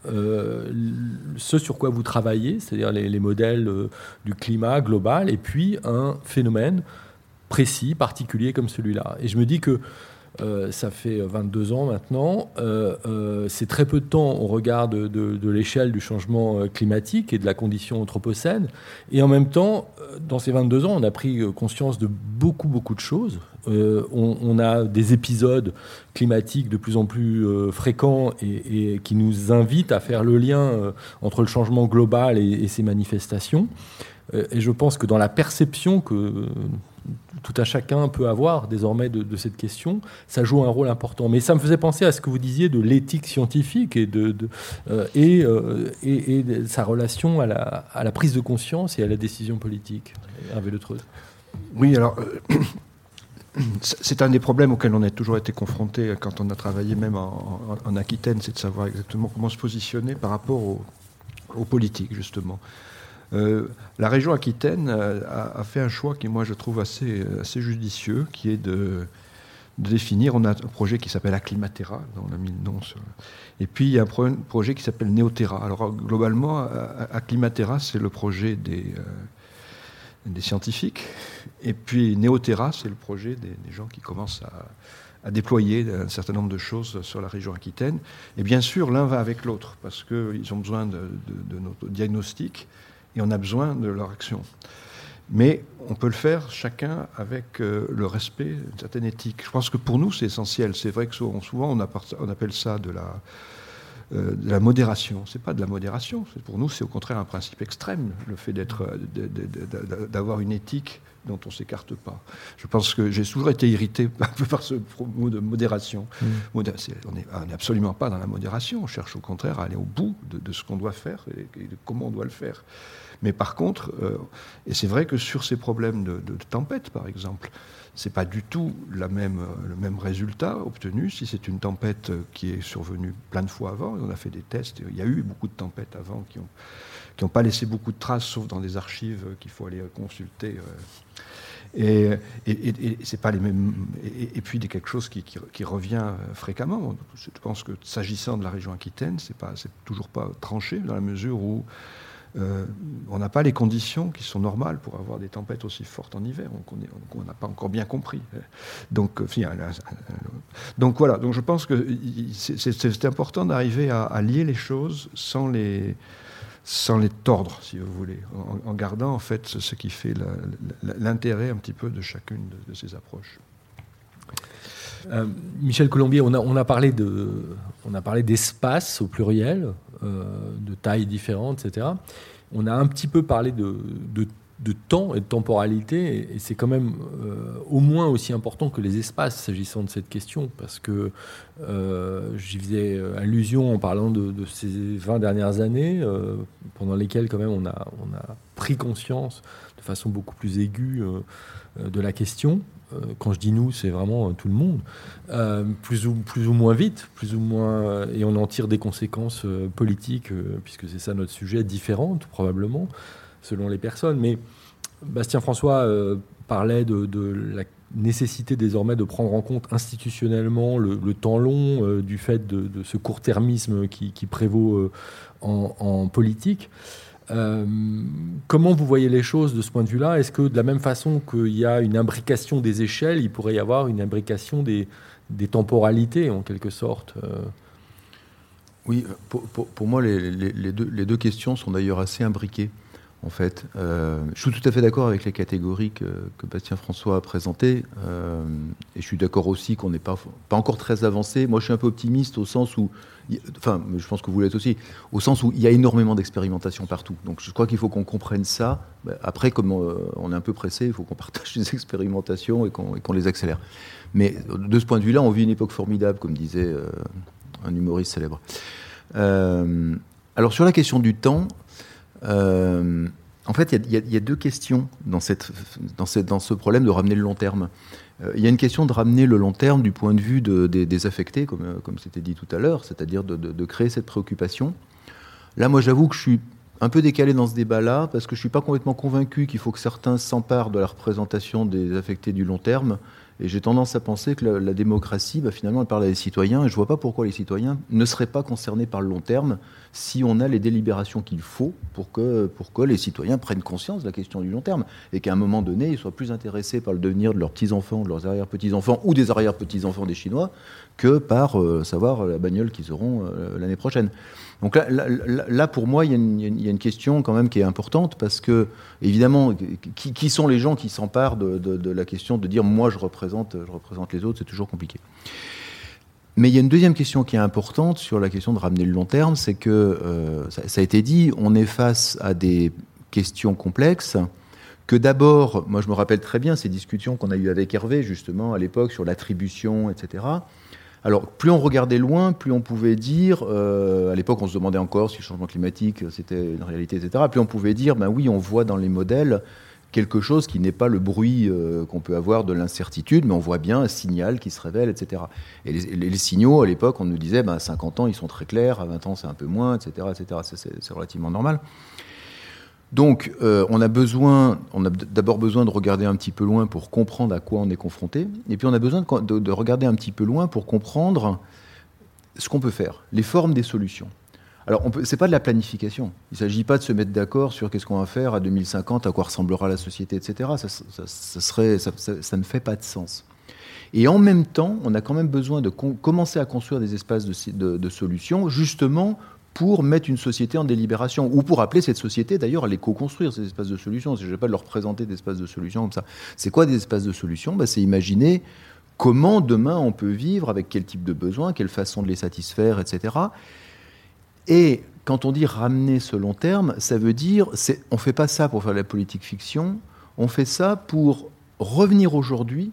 ce sur quoi vous travaillez, c'est-à-dire les, les, modèles du climat global, et puis un phénomène précis, particulier comme celui-là. Et je me dis que euh, ça fait 22 ans maintenant. Euh, euh, c'est très peu de temps au regard de, l'échelle du changement climatique et de la condition anthropocène. Et en même temps, dans ces 22 ans, on a pris conscience de beaucoup, beaucoup de choses. On, a des épisodes climatiques de plus en plus fréquents et, qui nous invitent à faire le lien entre le changement global et, et ces manifestations. et je pense que dans la perception que tout un chacun peut avoir désormais de, cette question, ça joue un rôle important. Mais ça me faisait penser à ce que vous disiez de l'éthique scientifique et, de, euh, euh, et, et, sa relation à la, à la, prise de conscience et à la décision politique. Hervé Le Oui, alors, c'est un des problèmes auxquels on a toujours été confronté quand on a travaillé même en, Aquitaine, c'est de savoir exactement comment se positionner par rapport aux, politiques, justement. Euh, la région Aquitaine a, fait un choix qui, moi, je trouve assez, judicieux, qui est de, définir. On a un projet qui s'appelle Acclimatera, on a mis le nom Et puis, il y a un projet qui s'appelle Neoterra. Alors, globalement, Acclimatera, c'est le projet des, euh, des scientifiques. Et puis Néoterra, c'est le projet des, gens qui commencent à, déployer un certain nombre de choses sur la région aquitaine. Et bien sûr, l'un va avec l'autre, parce qu'ils ont besoin de, notre diagnostic et on a besoin de leur action. Mais on peut le faire chacun avec euh, le respect d'une certaine éthique. Je pense que pour nous, c'est essentiel. C'est vrai que souvent, on appelle ça de la euh, de la modération. C'est pas de la modération. Pour nous, c'est au contraire un principe extrême, le fait d'être, d'avoir une éthique dont on s'écarte pas. Je pense que j'ai toujours été irrité un peu par ce mot de modération. Mmh. on n'est absolument pas dans la modération. On cherche au contraire à aller au bout de, ce qu'on doit faire et, de comment on doit le faire. Mais par contre, euh, et c'est vrai que sur ces problèmes de, tempête, par exemple, c'est pas du tout même, le même résultat obtenu si c'est une tempête qui est survenue plein de fois avant. On a fait des tests. Il y a eu beaucoup de tempêtes avant qui n'ont qui ont pas laissé beaucoup de traces, sauf dans des archives qu'il faut aller consulter. Euh. Et, et, c'est pas les mêmes. Et, puis, il quelque chose qui, qui, revient fréquemment. Je pense que s'agissant de la région Aquitaine, c'est pas, c'est toujours pas tranché dans la mesure où euh, on n'a pas les conditions qui sont normales pour avoir des tempêtes aussi fortes en hiver. on n'a pas encore bien compris. Donc, euh, voilà. Donc je pense que c'est important d'arriver à, lier les choses sans les tordre, si vous voulez, en, gardant en fait ce, qui fait l'intérêt un petit peu de chacune de, ces approches. Euh, Michel Colombier, on a parlé de, on a parlé d'espace au pluriel, de tailles différentes, etc on a un petit peu parlé de, temps et de temporalité, et, c'est quand même euh, au moins aussi important que les espaces s'agissant de cette question, parce que euh, j'y faisais allusion en parlant de, ces 20 dernières années, euh, pendant lesquelles quand même on a, on a pris conscience de façon beaucoup plus aiguë de la question. Quand je dis nous, c'est vraiment tout le monde, plus, ou, plus ou moins vite, plus ou moins, et on en tire des conséquences politiques, puisque c'est ça notre sujet, différentes probablement, selon les personnes. Mais Bastien François parlait de, la nécessité désormais de prendre en compte institutionnellement le, temps long du fait de, ce court-termisme qui, prévaut en, politique. Euh, comment vous voyez les choses de ce point de vue-là? Est-ce que de la même façon qu'il y a une imbrication des échelles, il pourrait y avoir une imbrication des, temporalités en quelque sorte euh? Oui, pour, moi, les, deux, questions sont d'ailleurs assez imbriquées. En fait, euh, je suis tout à fait d'accord avec les catégories que, Bastien François a présentées, et je suis d'accord aussi qu'on n'est pas, pas encore très avancé. Moi, je suis un peu optimiste au sens où enfin, je pense que vous l'êtes aussi, au sens où il y a énormément d'expérimentation partout. Donc je crois qu'il faut qu'on comprenne ça. Bah, après, comme euh, on est un peu pressé, il faut qu'on partage les expérimentations et qu'on les accélère. Mais de ce point de vue-là, on vit une époque formidable, comme disait euh, un humoriste célèbre. Euh, alors sur la question du temps, en fait, il y, a deux questions dans, ce problème de ramener le long terme. Euh, il y a une question de ramener le long terme du point de vue des, affectés, comme, euh, comme c'était dit tout à l'heure, c'est-à-dire de, créer cette préoccupation. Là, moi, j'avoue que je suis un peu décalé dans ce débat-là, parce que je ne suis pas complètement convaincu qu'il faut que certains s'emparent de la représentation des affectés du long terme. Et j'ai tendance à penser que la, démocratie, bah, finalement, elle parle à des citoyens, et je ne vois pas pourquoi les citoyens ne seraient pas concernés par le long terme si on a les délibérations qu'il faut pour que, les citoyens prennent conscience de la question du long terme, et qu'à un moment donné, ils soient plus intéressés par le devenir de leurs petits-enfants, de leurs arrière-petits-enfants, ou des arrière-petits-enfants des Chinois, que par euh, savoir la bagnole qu'ils auront euh, l'année prochaine. Donc là, pour moi, il y, a une question quand même qui est importante parce que, évidemment, qui, sont les gens qui s'emparent de, la question de dire moi je représente, je représente les autres, c'est toujours compliqué. Mais il y a une deuxième question qui est importante sur la question de ramener le long terme, c'est que, euh, ça, ça, a été dit, on est face à des questions complexes, que d'abord, moi je me rappelle très bien ces discussions qu'on a eues avec Hervé, justement, à l'époque, sur l'attribution, etc. Alors, plus on regardait loin, plus on pouvait dire, euh, à l'époque on se demandait encore si le changement climatique c'était une réalité, etc. Plus on pouvait dire, ben oui, on voit dans les modèles quelque chose qui n'est pas le bruit euh, qu'on peut avoir de l'incertitude, mais on voit bien un signal qui se révèle, etc. Et les, signaux, à l'époque, on nous disait, ben, à 50 ans, ils sont très clairs, à 20 ans, c'est un peu moins, etc. etc. C'est relativement normal. Donc, euh, on a besoin, on a d'abord besoin de regarder un petit peu loin pour comprendre à quoi on est confronté, et puis on a besoin de, de regarder un petit peu loin pour comprendre ce qu'on peut faire, les formes des solutions. Alors, ce n'est pas de la planification. Il ne s'agit pas de se mettre d'accord sur qu'est-ce qu'on va faire à 2050, à quoi ressemblera la société, etc. Ça, serait, ça, ne fait pas de sens. Et en même temps, on a quand même besoin de commencer à construire des espaces de, solutions, justement pour mettre une société en délibération, ou pour appeler cette société d'ailleurs à les co-construire, ces espaces de solutions. Je ne vais pas leur présenter des espaces de solutions comme ça. C'est quoi des espaces de solutions? Bah, C'est imaginer comment demain on peut vivre, avec quel type de besoins, quelle façon de les satisfaire, etc. Et quand on dit ramener ce long terme, ça veut dire, on ne fait pas ça pour faire de la politique fiction, on fait ça pour revenir aujourd'hui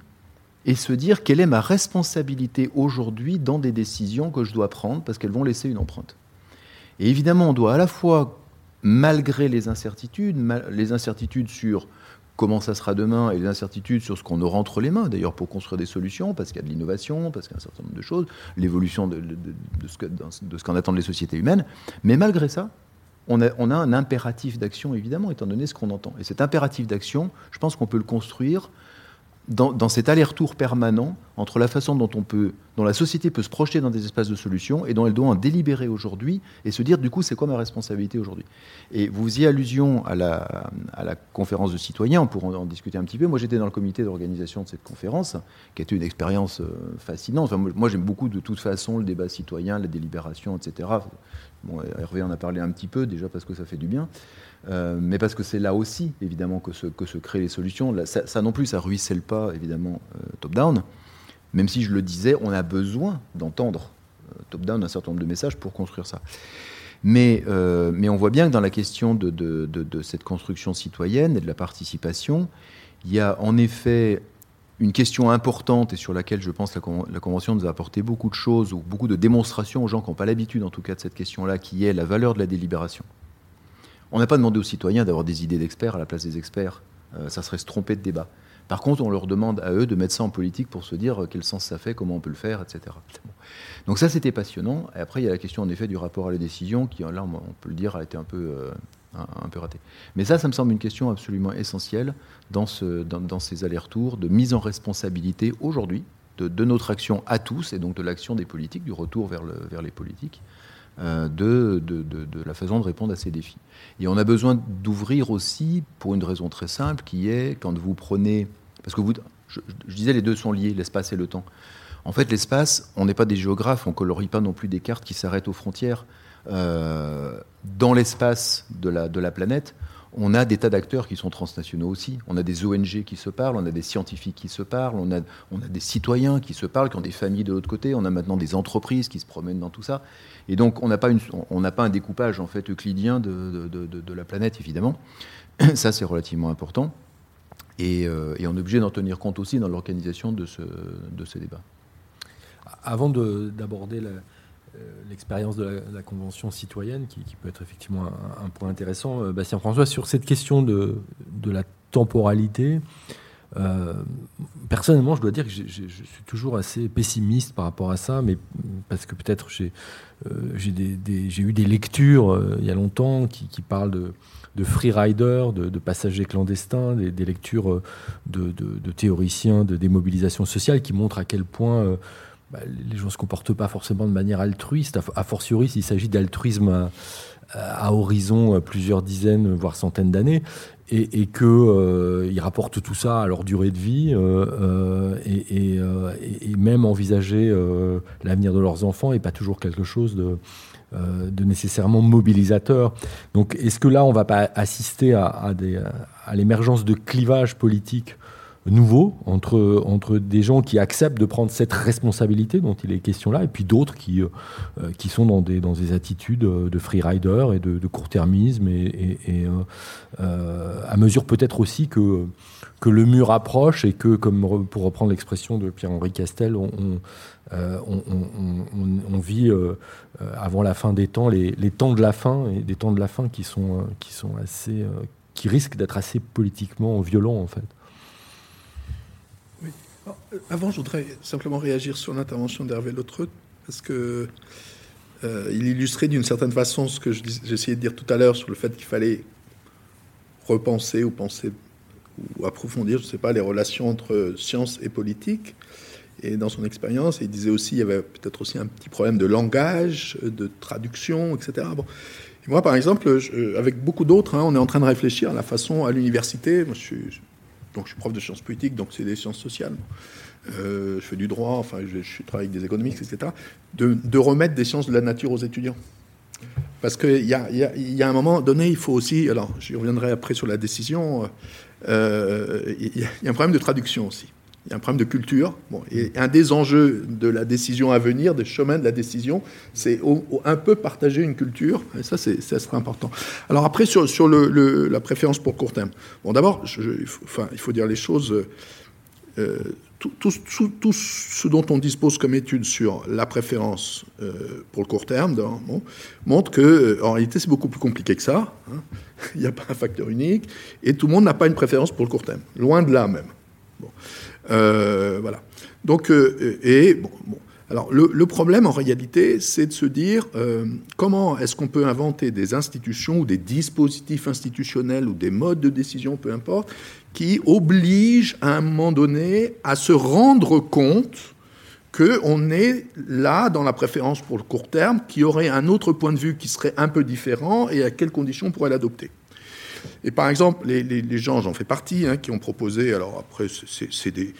et se dire quelle est ma responsabilité aujourd'hui dans des décisions que je dois prendre parce qu'elles vont laisser une empreinte. Et évidemment, on doit à la fois, malgré les incertitudes, les incertitudes sur comment ça sera demain et les incertitudes sur ce qu'on aura entre les mains, d'ailleurs pour construire des solutions, parce qu'il y a de l'innovation, parce qu'il y a un certain nombre de choses, l'évolution de, ce qu'en attendent les sociétés humaines. Mais malgré ça, on a, on a un impératif d'action, évidemment, étant donné ce qu'on entend. Et cet impératif d'action, je pense qu'on peut le construire dans, cet aller-retour permanent entre la façon dont, on peut, dont la société peut se projeter dans des espaces de solutions et dont elle doit en délibérer aujourd'hui et se dire du coup c'est quoi ma responsabilité aujourd'hui? Et vous faisiez allusion à la, conférence de citoyens, on pourra en, discuter un petit peu. Moi j'étais dans le comité d'organisation de cette conférence qui a été une expérience euh, fascinante. Enfin, moi j'aime beaucoup de toute façon le débat citoyen, la délibération, etc. Bon, Hervé en a parlé un petit peu déjà parce que ça fait du bien. Euh, mais parce que c'est là aussi, évidemment, que se, créent les solutions. ça, non plus, ça ruisselle pas, évidemment, euh, top-down. Même si je le disais, on a besoin d'entendre euh, top-down un certain nombre de messages pour construire ça. Mais, on voit bien que dans la question de, cette construction citoyenne et de la participation, il y a en effet une question importante et sur laquelle je pense la, la, Convention nous a apporté beaucoup de choses, ou beaucoup de démonstrations aux gens qui n'ont pas l'habitude en tout cas de cette question-là, qui est la valeur de la délibération. On n'a pas demandé aux citoyens d'avoir des idées d'experts à la place des experts. Euh, ça serait se tromper de débat. Par contre, on leur demande à eux de mettre ça en politique pour se dire euh, quel sens ça fait, comment on peut le faire, etc. Donc ça, c'était passionnant. Et après, il y a la question, en effet, du rapport à la décision, qui, là, on peut le dire, a été un peu, euh, un, peu ratée. Mais ça, ça me semble une question absolument essentielle dans, ce, dans, ces allers-retours de mise en responsabilité aujourd'hui de, de, notre action à tous, et donc de l'action des politiques, du retour vers, le, vers les politiques, euh, de, la façon de répondre à ces défis. Et on a besoin d'ouvrir aussi pour une raison très simple qui est quand vous prenez. Parce que vous, je, disais, les deux sont liés, l'espace et le temps. En fait, l'espace, on n'est pas des géographes, on ne colorie pas non plus des cartes qui s'arrêtent aux frontières. Euh, dans l'espace de la, de la planète, on a des tas d'acteurs qui sont transnationaux aussi. On a des ONG qui se parlent, on a des scientifiques qui se parlent, on a, on a des citoyens qui se parlent, qui ont des familles de l'autre côté, on a maintenant des entreprises qui se promènent dans tout ça. Et donc, on n'a pas, pas un découpage en fait euclidien de, de, la planète, évidemment. Ça, c'est relativement important. Et, euh, et, on est obligé d'en tenir compte aussi dans l'organisation de ce, de ce débat. Avant d'aborder l'expérience de, la Convention citoyenne, qui, peut être effectivement un, point intéressant, euh, Bastien François, sur cette question de, de la temporalité, euh, personnellement, je dois dire que je suis toujours assez pessimiste par rapport à ça, mais parce que peut-être j'ai euh, eu des lectures euh, il y a longtemps qui, parlent de, de freeriders, de, de, passagers clandestins, des, lectures de, théoriciens de démobilisation sociale qui montrent à quel point bah, les gens ne se comportent pas forcément de manière altruiste, a, fortiori s'il s'agit d'altruisme à, horizon plusieurs dizaines, voire centaines d'années et, et qu'ils euh, rapportent tout ça à leur durée de vie euh, euh, et, même envisager l'avenir de leurs enfants n'est pas toujours quelque chose de, nécessairement mobilisateur. Donc est-ce que là, on ne va pas assister à l'émergence de clivages politiques nouveau entre, entre des gens qui acceptent de prendre cette responsabilité dont il est question là, et puis d'autres qui, euh, qui sont dans des, dans des attitudes de freerider et de, court-termisme, et, et, euh, à mesure peut-être aussi que, que le mur approche et que, comme pour reprendre l'expression de Pierre-Henri Castel, on, on, euh, vit avant la fin des temps les, les, temps de la fin, et des temps de la fin qui sont, qui sont assez qui risque d'être assez politiquement violent en fait. Oui. avant, je voudrais simplement réagir sur l'intervention d'Hervé Lotreut, parce que euh, il illustrait d'une certaine façon ce que j'essayais de dire tout à l'heure sur le fait qu'il fallait repenser ou penser ou approfondir, je ne sais pas, les relations entre science et politique. Et dans son expérience, il disait aussi qu'il y avait peut-être aussi un petit problème de langage, de traduction, etc. Bon. moi, par exemple, avec beaucoup d'autres, hein, on est en train de réfléchir à la façon, à l'université, moi donc je suis prof de sciences politiques, donc c'est des sciences sociales. Euh, je fais du droit, enfin je, travaille avec des économistes, etc. De, remettre des sciences de la nature aux étudiants. Parce qu'il y a, y, a, un moment donné, il faut aussi, alors je reviendrai après sur la décision, euh, il y, a un problème de traduction aussi. Il y a un problème de culture. Et un des enjeux de la décision à venir, des chemins de la décision, c'est un peu partager une culture. Et ça, ça sera important. Alors après, sur, la préférence pour court terme. Bon, d'abord, il faut dire les choses. Euh, tout, ce dont on dispose comme étude sur la préférence euh, pour le court terme montre que, euh, en réalité, c'est beaucoup plus compliqué que ça. Hein. Il n'y a pas un facteur unique, et tout le monde n'a pas une préférence pour le court terme. Loin de là même. Euh, voilà. Donc, euh, et bon. Alors, le, le, problème en réalité, c'est de se dire euh, comment est-ce qu'on peut inventer des institutions ou des dispositifs institutionnels ou des modes de décision, peu importe, qui obligent à un moment donné à se rendre compte qu'on est là dans la préférence pour le court terme, qui aurait un autre point de vue qui serait un peu différent et à quelles conditions on pourrait l'adopter. Et par exemple, les, gens, j'en fais partie, hein, qui ont proposé, alors après, c'est des,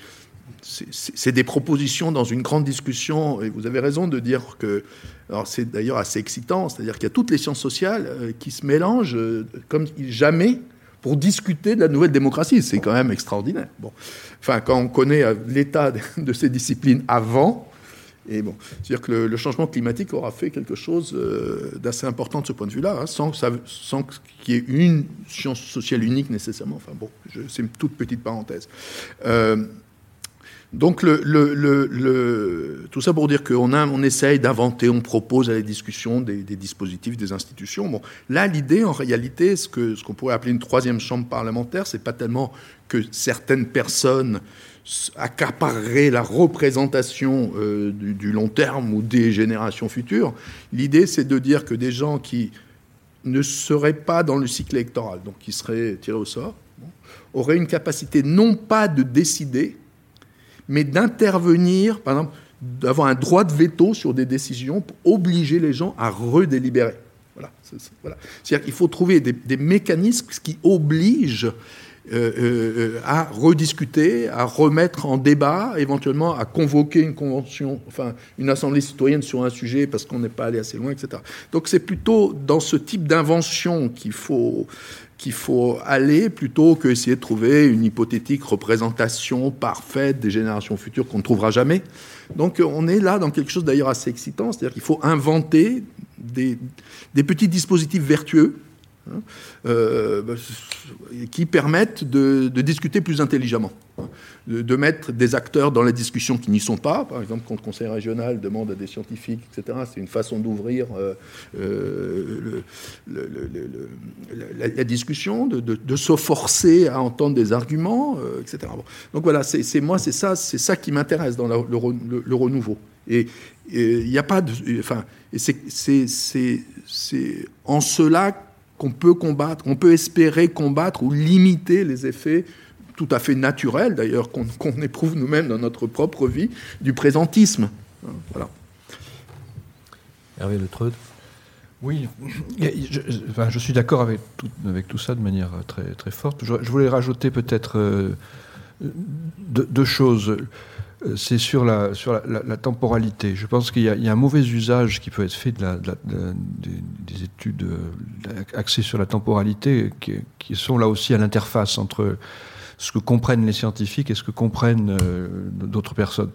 des, propositions dans une grande discussion, et vous avez raison de dire que, alors c'est d'ailleurs assez excitant, c'est-à-dire qu'il y a toutes les sciences sociales euh, qui se mélangent euh, comme jamais pour discuter de la nouvelle démocratie. C'est quand même extraordinaire. Bon. Enfin, quand on connaît euh, l'état de ces disciplines avant, et bon, c'est-à-dire que le, changement climatique aura fait quelque chose euh, d'assez important de ce point de vue-là, hein, sans, sans qu'il y ait une science sociale unique nécessairement. Enfin bon, c'est une toute petite parenthèse. Euh, donc tout ça pour dire qu'on on essaye d'inventer, on propose à la discussion des, dispositifs, des institutions. Bon, là, l'idée, en réalité, ce qu'on ce qu'on pourrait appeler une troisième chambre parlementaire, c'est pas tellement que certaines personnes accaparer la représentation euh, du, long terme ou des générations futures. L'idée, c'est de dire que des gens qui ne seraient pas dans le cycle électoral, donc qui seraient tirés au sort, auraient une capacité non pas de décider, mais d'intervenir, par exemple, d'avoir un droit de veto sur des décisions pour obliger les gens à redélibérer. Voilà. C'est-à-dire qu'il faut trouver des mécanismes qui obligent euh, euh, à rediscuter, à remettre en débat, éventuellement à convoquer une convention, enfin une assemblée citoyenne sur un sujet parce qu'on n'est pas allé assez loin, etc. Donc c'est plutôt dans ce type d'invention qu'il faut qu'il faut aller plutôt que essayer de trouver une hypothétique représentation parfaite des générations futures qu'on ne trouvera jamais. Donc on est là dans quelque chose d'ailleurs assez excitant, c'est-à-dire qu'il faut inventer des, petits dispositifs vertueux euh, bah, qui permettent de, discuter plus intelligemment, hein, de, mettre des acteurs dans la discussion qui n'y sont pas. Par exemple, quand le conseil régional demande à des scientifiques, etc., c'est une façon d'ouvrir euh, euh, le, le, la, discussion, de, se forcer à entendre des arguments, etc. Donc voilà, c'est moi, c'est ça, c'est ça qui m'intéresse dans la, le, renouveau. Et il n'y a pas de, enfin, c'est en cela qu'on peut combattre, on peut espérer combattre ou limiter les effets tout à fait naturels, d'ailleurs, qu'on qu éprouve nous-mêmes dans notre propre vie, du présentisme. Voilà. Hervé Le oui, je, enfin, je suis d'accord avec tout, avec tout ça de manière très, très forte. Je, je voulais rajouter peut-être euh, deux, deux choses c'est sur, la, sur la, temporalité. Je pense qu'il y, a un mauvais usage qui peut être fait de la, de de, des études axées sur la temporalité, qui, qui sont là aussi à l'interface entre ce que comprennent les scientifiques et ce que comprennent euh, d'autres personnes.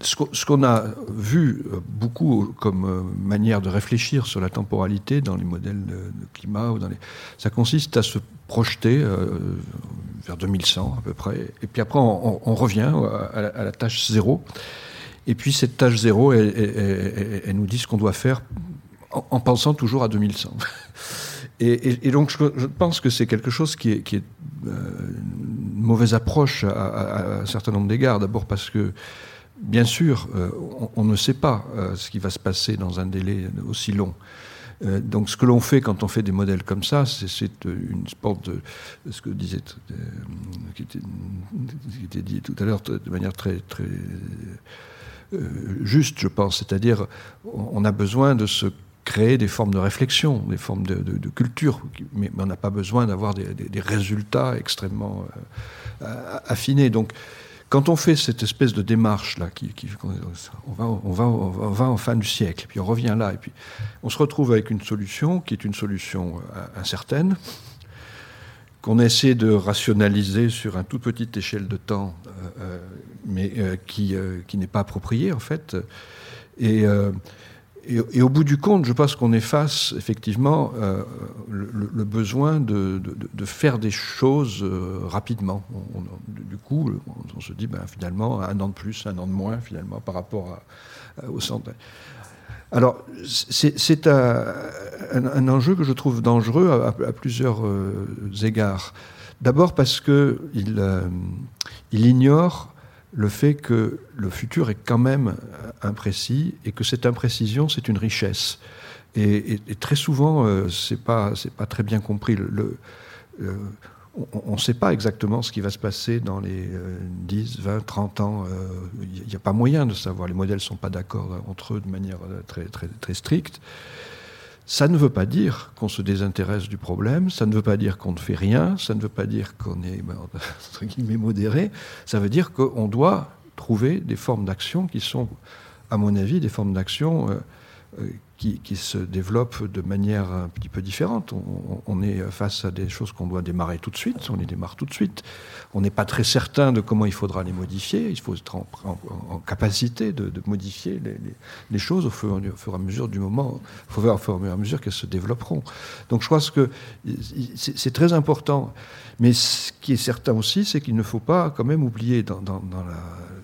Ce qu'on a vu beaucoup comme euh, manière de réfléchir sur la temporalité dans les modèles de, climat, ou dans les, ça consiste à se projeter euh, vers 2100 à peu près. Et puis après, on, revient à la, à tâche zéro. Et puis cette tâche zéro, elle, nous dit ce qu'on doit faire en, en, pensant toujours à 2100. Et, donc, je, pense que c'est quelque chose qui est, euh, une mauvaise approche à, un certain nombre d'égards. D'abord parce que, bien sûr, euh, on, ne sait pas euh, ce qui va se passer dans un délai aussi long. donc, ce que l'on fait quand on fait des modèles comme ça, c'est une sorte de ce que disait, qui était, dit tout à l'heure de manière très, juste, je pense. C'est-à-dire, on a besoin de se créer des formes de réflexion, des formes de, culture, mais, on n'a pas besoin d'avoir des, résultats extrêmement euh, affinés. Donc, quand on fait cette espèce de démarche là, on, va, en fin du siècle, puis on revient là, et puis on se retrouve avec une solution qui est une solution euh, incertaine, qu'on essaie de rationaliser sur un toute petite échelle de temps, euh, mais qui, qui n'est pas appropriée en fait. Et au bout du compte, je pense qu'on est face, effectivement, euh, le, besoin de, faire des choses euh, rapidement. du coup, on, se dit, ben, finalement, un an de plus, un an de moins, finalement, par rapport au centre. Alors, c'est un, enjeu que je trouve dangereux à, plusieurs euh, égards. D'abord parce qu'il il ignore le fait que le futur est quand même imprécis et que cette imprécision, c'est une richesse. Et, très souvent, euh, c'est pas pas très bien compris. Le, on ne sait pas exactement ce qui va se passer dans les 10, 20, 30 ans. Il n'y a pas moyen de savoir. Les modèles ne sont pas d'accord entre eux de manière très, très, très stricte. Ça ne veut pas dire qu'on se désintéresse du problème, ça ne veut pas dire qu'on ne fait rien, ça ne veut pas dire qu'on est, ben, entre guillemets, modéré, ça veut dire qu'on doit trouver des formes d'action qui sont, à mon avis, des formes d'action euh, euh, qui, se développent de manière un petit peu différente. On, est face à des choses qu'on doit démarrer tout de suite, on les démarre tout de suite. On n'est pas très certain de comment il faudra les modifier, il faut être en, capacité de, modifier les, choses au fur, et à mesure du moment, au fur et à mesure qu'elles se développeront. Donc je pense que c'est très important. Mais ce qui est certain aussi, c'est qu'il ne faut pas quand même oublier dans,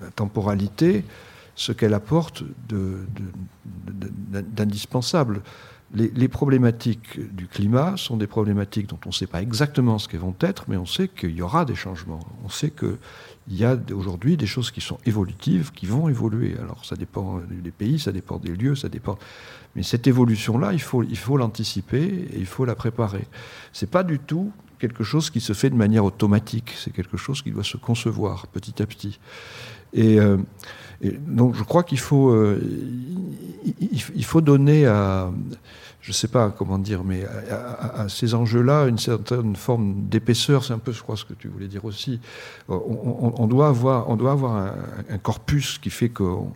la temporalité ce qu'elle apporte d'indispensable. Les, problématiques du climat sont des problématiques dont on ne sait pas exactement ce qu'elles vont être, mais on sait qu'il y aura des changements. On sait qu'il y a aujourd'hui des choses qui sont évolutives, qui vont évoluer. Alors ça dépend des pays, ça dépend des lieux, ça dépend. Mais cette évolution-là, il faut l'anticiper et il faut la préparer. C'est pas du tout quelque chose qui se fait de manière automatique. C'est quelque chose qui doit se concevoir petit à petit. Et euh, donc je crois qu'il faut, euh, il, faut donner à, je sais pas comment dire, mais à, ces enjeux-là une certaine forme d'épaisseur. C'est un peu, je crois, ce que tu voulais dire aussi. On, doit avoir, on doit avoir un, corpus qui fait qu'on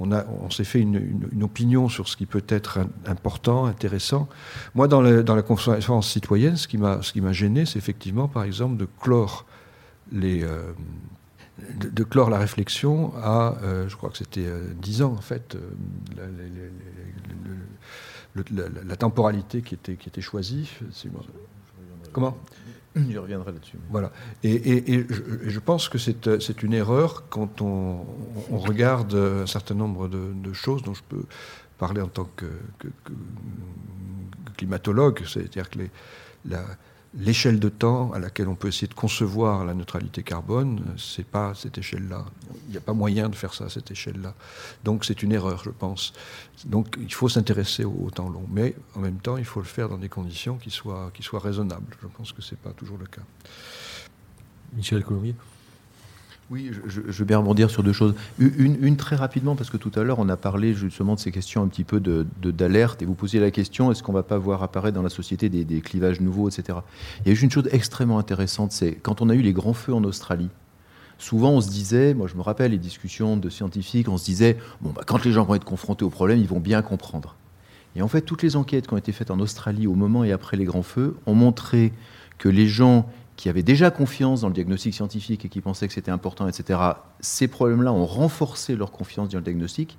on, on s'est fait une, opinion sur ce qui peut être important, intéressant. Moi, dans, dans la conférence citoyenne, ce qui m'a gêné, c'est effectivement, par exemple, de clore les, euh, de, clore la réflexion à, euh, je crois que c'était euh, dix ans en fait, euh, la, temporalité qui était, qui était choisie. Comment? Je reviendrai là-dessus. Voilà. Et, je, pense que c'est une erreur quand on, regarde un certain nombre de, choses dont je peux parler en tant que, climatologue, c'est-à-dire que les, la, l'échelle de temps à laquelle on peut essayer de concevoir la neutralité carbone, c'est pas cette échelle-là. Il n'y a pas moyen de faire ça à cette échelle-là. Donc c'est une erreur, je pense. Donc il faut s'intéresser au, temps long, mais en même temps, il faut le faire dans des conditions qui soient, qui soient raisonnables. Je pense que c'est pas toujours le cas. Michel Colombier? Oui, je, je, bien rebondir sur deux choses. Une, très rapidement, parce que tout à l'heure, on a parlé justement de ces questions un petit peu d'alerte, de, et vous posiez la question, est-ce qu'on va pas voir apparaître dans la société des, clivages nouveaux, etc. Il y a eu une chose extrêmement intéressante, c'est quand on a eu les grands feux en Australie, souvent on se disait, moi je me rappelle les discussions de scientifiques, on se disait, bon, bah, quand les gens vont être confrontés au problème, ils vont bien comprendre. Et en fait, toutes les enquêtes qui ont été faites en Australie au moment et après les grands feux ont montré que les gens qui avaient déjà confiance dans le diagnostic scientifique et qui pensaient que c'était important, etc., ces problèmes-là ont renforcé leur confiance dans le diagnostic.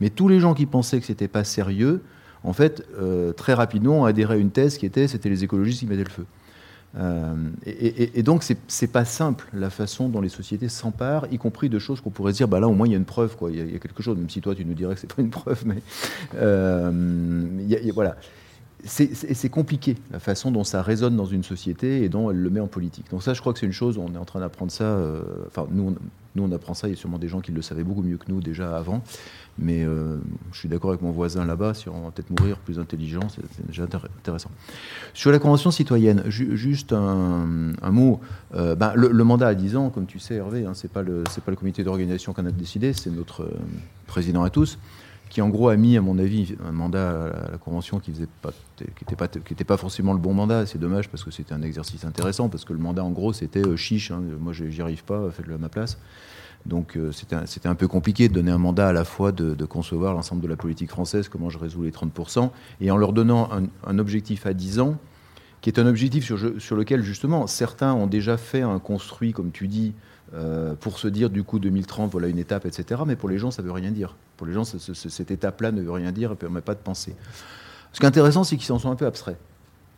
Mais tous les gens qui pensaient que c'était pas sérieux, en fait, euh, très rapidement ont adhéré à une thèse qui était c'était les écologistes qui mettaient le feu. Euh, et, donc, c'est pas simple la façon dont les sociétés s'emparent, y compris de choses qu'on pourrait se dire bah là, au moins, il y a une preuve, quoi. Il, y a, quelque chose, même si toi, tu nous dirais que c'est pas une preuve, mais euh, voilà. C'est compliqué la façon dont ça résonne dans une société et dont elle le met en politique. Donc ça, je crois que c'est une chose, on est en train d'apprendre ça, euh, enfin nous, nous on apprend ça, il y a sûrement des gens qui le savaient beaucoup mieux que nous déjà avant, mais euh, je suis d'accord avec mon voisin là-bas, si on va peut-être mourir plus intelligent, c'est déjà intéressant. Sur la Convention citoyenne, juste un, mot, euh, ben, le, mandat à 10 ans, comme tu sais Hervé, hein, pas, le, pas le comité d'organisation qu'on a décidé, c'est notre président à tous qui en gros a mis, à mon avis, un mandat à la Convention qui n'était pas, forcément le bon mandat. C'est dommage parce que c'était un exercice intéressant, parce que le mandat, en gros, c'était euh, chiche, hein, moi j'y arrive pas, faites-le à ma place. Donc euh, c'était un, peu compliqué de donner un mandat à la fois de, concevoir l'ensemble de la politique française, comment je résous les 30%, et en leur donnant un, objectif à 10 ans, qui est un objectif sur, sur, lequel justement certains ont déjà fait un construit, comme tu dis, euh, pour se dire du coup 2030, voilà une étape, etc. Mais pour les gens, ça ne veut rien dire. Pour les gens, cette étape-là ne veut rien dire et ne permet pas de penser. Ce qui est intéressant, c'est qu'ils s'en sont un peu abstraits.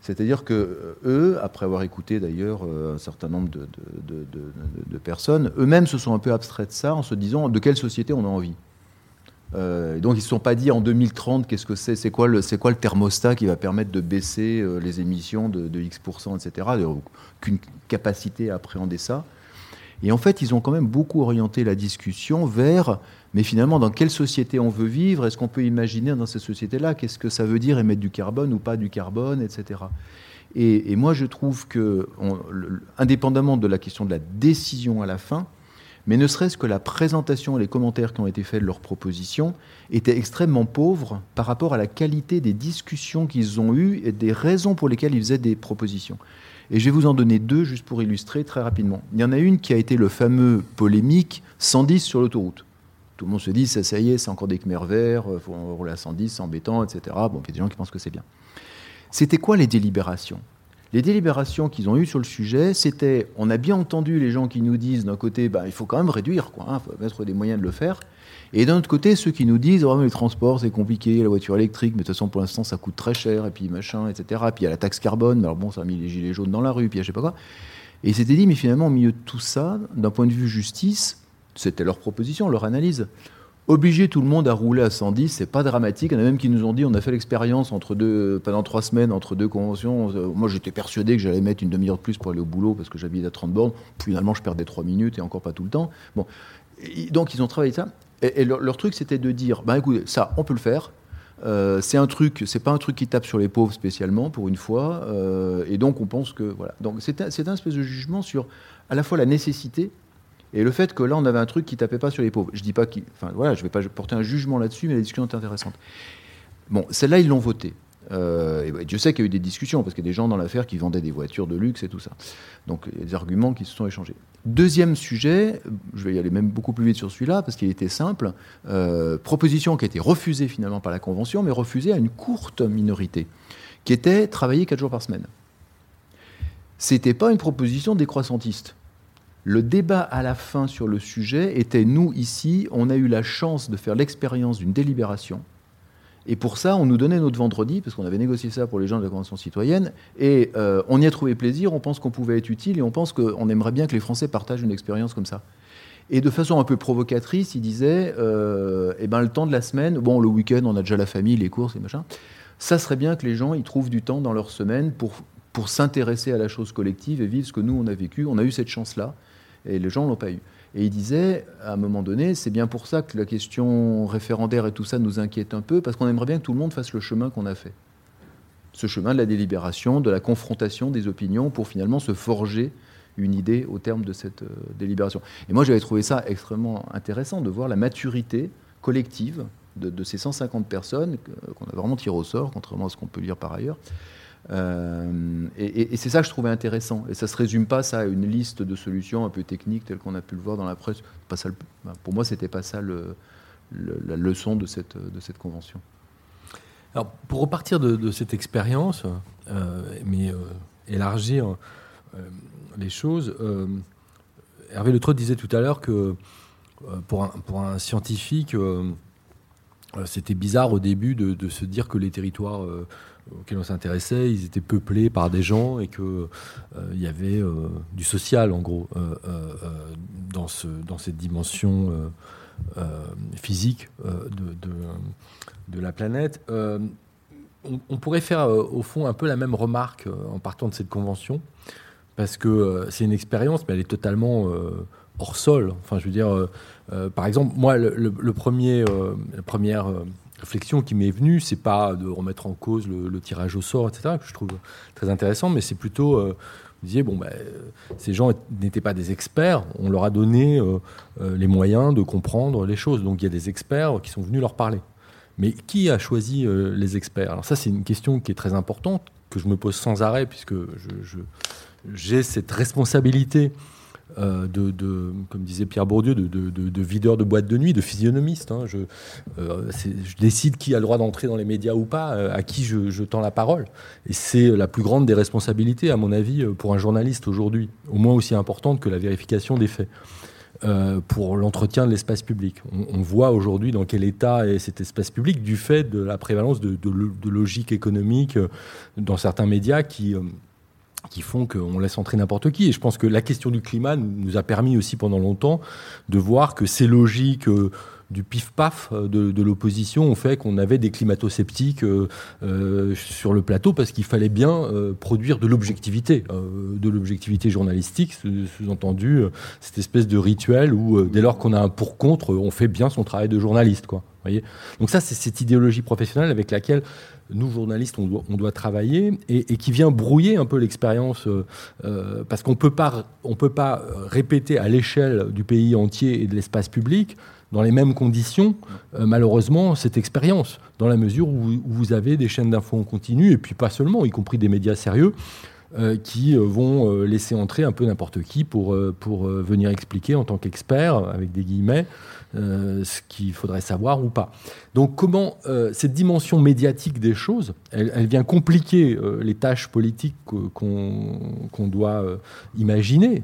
C'est-à-dire que euh, eux, après avoir écouté d'ailleurs euh, un certain nombre de, de, personnes, eux-mêmes se sont un peu abstraits de ça en se disant de quelle société on a envie. et donc ils ne se sont pas dit en 2030 qu'est-ce que c'est, c'est quoi, le, thermostat qui va permettre de baisser les émissions de, X%, etc. Qu'une capacité à appréhender ça. Et en fait, ils ont quand même beaucoup orienté la discussion vers, mais finalement, dans quelle société on veut vivre? Est-ce qu'on peut imaginer dans cette société-là Qu'est-ce que ça veut dire émettre du carbone ou pas du carbone, etc. Et, moi, je trouve que, indépendamment de la question de la décision à la fin, mais ne serait-ce que la présentation et les commentaires qui ont été faits de leurs propositions étaient extrêmement pauvres par rapport à la qualité des discussions qu'ils ont eues et des raisons pour lesquelles ils faisaient des propositions. Et je vais vous en donner deux juste pour illustrer très rapidement. Il y en a une qui a été le fameux polémique 110 sur l'autoroute. Tout le monde se dit, ça, ça y est, c'est encore des Khmer verts, il faut rouler à 110, c'est embêtant, etc. Bon, il y a des gens qui pensent que c'est bien. C'était quoi les délibérations? Les délibérations qu'ils ont eues sur le sujet, c'était, on a bien entendu les gens qui nous disent d'un côté, bah, il faut quand même réduire, il hein, faut mettre des moyens de le faire, et d'un autre côté, ceux qui nous disent, oh, les transports, c'est compliqué, la voiture électrique, mais de toute façon, pour l'instant, ça coûte très cher, et puis machin, etc. Puis il y a la taxe carbone, alors bon, ça a mis les gilets jaunes dans la rue, puis je sais pas quoi. Et ils s'étaient dit, mais finalement, au milieu de tout ça, d'un point de vue justice, c'était leur proposition, leur analyse. Obliger tout le monde à rouler à 110, c'est pas dramatique. Il y en a même qui nous ont dit, on a fait l'expérience pendant trois semaines, entre deux conventions. Moi, j'étais persuadé que j'allais mettre une demi-heure de plus pour aller au boulot parce que j'habite à 30 bornes. Finalement, je perdais trois minutes et encore pas tout le temps. Bon. donc, ils ont travaillé ça. Et, leur, truc, c'était de dire, bah écoutez, ça, on peut le faire. Euh, c'est un truc, c'est pas un truc qui tape sur les pauvres spécialement pour une fois, euh, et donc on pense que voilà. Donc c'est un, un, espèce de jugement sur à la fois la nécessité et le fait que là on avait un truc qui tapait pas sur les pauvres. Je dis pas qui, enfin voilà, je vais pas porter un jugement là-dessus, mais la discussion est intéressante. Bon, celle-là ils l'ont votée. Euh, et Dieu sait qu'il y a eu des discussions, parce qu'il y a des gens dans l'affaire qui vendaient des voitures de luxe et tout ça. Donc il y a des arguments qui se sont échangés. Deuxième sujet, je vais y aller même beaucoup plus vite sur celui-là, parce qu'il était simple. Euh, proposition qui a été refusée finalement par la Convention, mais refusée à une courte minorité, qui était travailler quatre jours par semaine. C'était pas une proposition décroissantiste. Le débat à la fin sur le sujet était, nous ici, on a eu la chance de faire l'expérience d'une délibération et pour ça, on nous donnait notre vendredi, parce qu'on avait négocié ça pour les gens de la Convention citoyenne, et euh, on y a trouvé plaisir, on pense qu'on pouvait être utile, et on pense qu'on aimerait bien que les Français partagent une expérience comme ça. Et de façon un peu provocatrice, il disait, euh, eh ben, le temps de la semaine, bon, le week-end, on a déjà la famille, les courses et machin, ça serait bien que les gens ils trouvent du temps dans leur semaine pour, pour s'intéresser à la chose collective et vivre ce que nous, on a vécu. On a eu cette chance-là, et les gens ne l'ont pas eu. Et il disait, à un moment donné, c'est bien pour ça que la question référendaire et tout ça nous inquiète un peu, parce qu'on aimerait bien que tout le monde fasse le chemin qu'on a fait. Ce chemin de la délibération, de la confrontation des opinions, pour finalement se forger une idée au terme de cette euh, délibération. Et moi, j'avais trouvé ça extrêmement intéressant de voir la maturité collective de, de ces 150 personnes qu'on a vraiment tiré au sort, contrairement à ce qu'on peut lire par ailleurs, euh, et, c'est ça que je trouvais intéressant. Et ça ne se résume pas ça à une liste de solutions un peu techniques telles qu'on a pu le voir dans la presse. Pas ça, pour moi, c'était pas ça le, la leçon de cette, de cette convention. Alors, pour repartir de, cette expérience, euh, mais euh, élargir les choses, Hervé Le disait tout à l'heure que pour un, pour, un, scientifique, c'était bizarre au début de, de, se dire que les territoires auxquels on s'intéressait, ils étaient peuplés par des gens et qu'il euh, y avait euh, du social, en gros, euh, dans, ce, dans cette dimension physique de, la planète. on, pourrait faire au fond un peu la même remarque en partant de cette convention, parce que c'est une expérience, mais elle est totalement hors sol. Enfin, je veux dire, par exemple, moi, le, premier, la première réflexion qui m'est venue, c'est pas de remettre en cause le, tirage au sort, etc., que je trouve très intéressant, mais c'est plutôt euh, vous disiez, bon, ben, ces gens n'étaient pas des experts, on leur a donné euh, euh, les moyens de comprendre les choses. Donc il y a des experts qui sont venus leur parler. Mais qui a choisi les experts? Alors ça, c'est une question qui est très importante, que je me pose sans arrêt, puisque j'ai cette responsabilité euh, de, comme disait Pierre Bourdieu, de, de, videur de boîte de nuit, de physionomiste. Hein. Euh, je, décide qui a le droit d'entrer dans les médias ou pas, euh, à qui je, tends la parole. Et c'est la plus grande des responsabilités, à mon avis, pour un journaliste aujourd'hui, au moins aussi importante que la vérification des faits. pour l'entretien de l'espace public. On, voit aujourd'hui dans quel état est cet espace public du fait de la prévalence de, de logique économique dans certains médias qui qui font qu'on laisse entrer n'importe qui. Et je pense que la question du climat nous a permis aussi pendant longtemps de voir que ces logiques euh, du pif-paf euh, de, l'opposition ont fait qu'on avait des climato-sceptiques euh, sur le plateau parce qu'il fallait bien produire de l'objectivité, de l'objectivité journalistique, sous-entendu cette espèce de rituel où dès lors qu'on a un pour-contre, on fait bien son travail de journaliste. Quoi, voyez? Donc ça, c'est cette idéologie professionnelle avec laquelle nous journalistes, on doit, travailler et, qui vient brouiller un peu l'expérience euh, euh, parce qu'on on peut pas répéter à l'échelle du pays entier et de l'espace public dans les mêmes conditions, euh, malheureusement, cette expérience, dans la mesure où, vous avez des chaînes d'infos en continu, et puis pas seulement, y compris des médias sérieux, qui vont laisser entrer un peu n'importe qui pour, pour venir expliquer en tant qu'expert, avec des guillemets, euh, ce qu'il faudrait savoir ou pas. Donc comment euh, cette dimension médiatique des choses, elle, vient compliquer euh, les tâches politiques qu'on doit imaginer.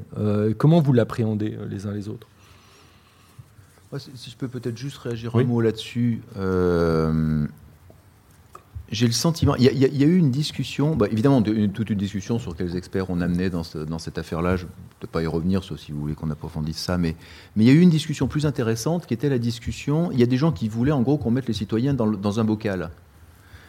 comment vous l'appréhendez les uns les autres? Si je peux peut-être juste réagir un mot là-dessus j'ai le sentiment. Il y, a eu une discussion, bah, évidemment, toute une discussion sur quels experts on amenait dans, dans cette affaire-là. Je ne peux pas y revenir, sauf si vous voulez qu'on approfondisse ça. Mais, mais il y a eu une discussion plus intéressante qui était la discussion. Il y a des gens qui voulaient, en gros, qu'on mette les citoyens dans, dans un bocal.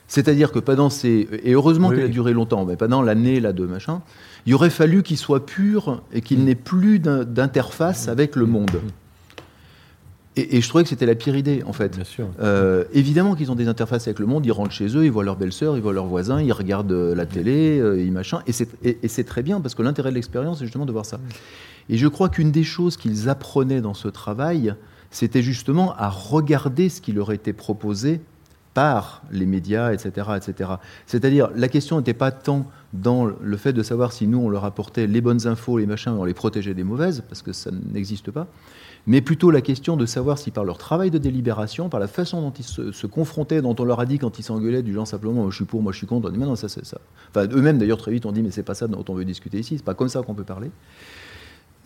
C'est-à-dire que pendant ces. Et heureusement qu'elle a duré longtemps, mais pendant l'année là de machin, il aurait fallu qu'il soit pur et qu'il n'ait plus d'interface avec le monde. Et, je trouvais que c'était la pire idée, en fait. Bien sûr. Euh, évidemment qu'ils ont des interfaces avec le monde, ils rentrent chez eux, ils voient leur belle-sœur, ils voient leurs voisins, ils regardent euh, la télé, euh, ils machin. Et c'est très bien, parce que l'intérêt de l'expérience, c'est justement de voir ça. Et je crois qu'une des choses qu'ils apprenaient dans ce travail, c'était justement à regarder ce qui leur était proposé par les médias, etc. etc. C'est-à-dire, la question n'était pas tant dans le fait de savoir si nous, on leur apportait les bonnes infos, les machins, on les protégeait des mauvaises, parce que ça n'existe pas, mais plutôt la question de savoir si par leur travail de délibération, par la façon dont ils se, confrontaient, dont on leur a dit quand ils s'engueulaient, du genre simplement moi, je suis pour, moi je suis contre, on dit mais non, ça c'est ça. Enfin, eux-mêmes d'ailleurs très vite ont dit mais c'est pas ça dont on veut discuter ici, c'est pas comme ça qu'on peut parler.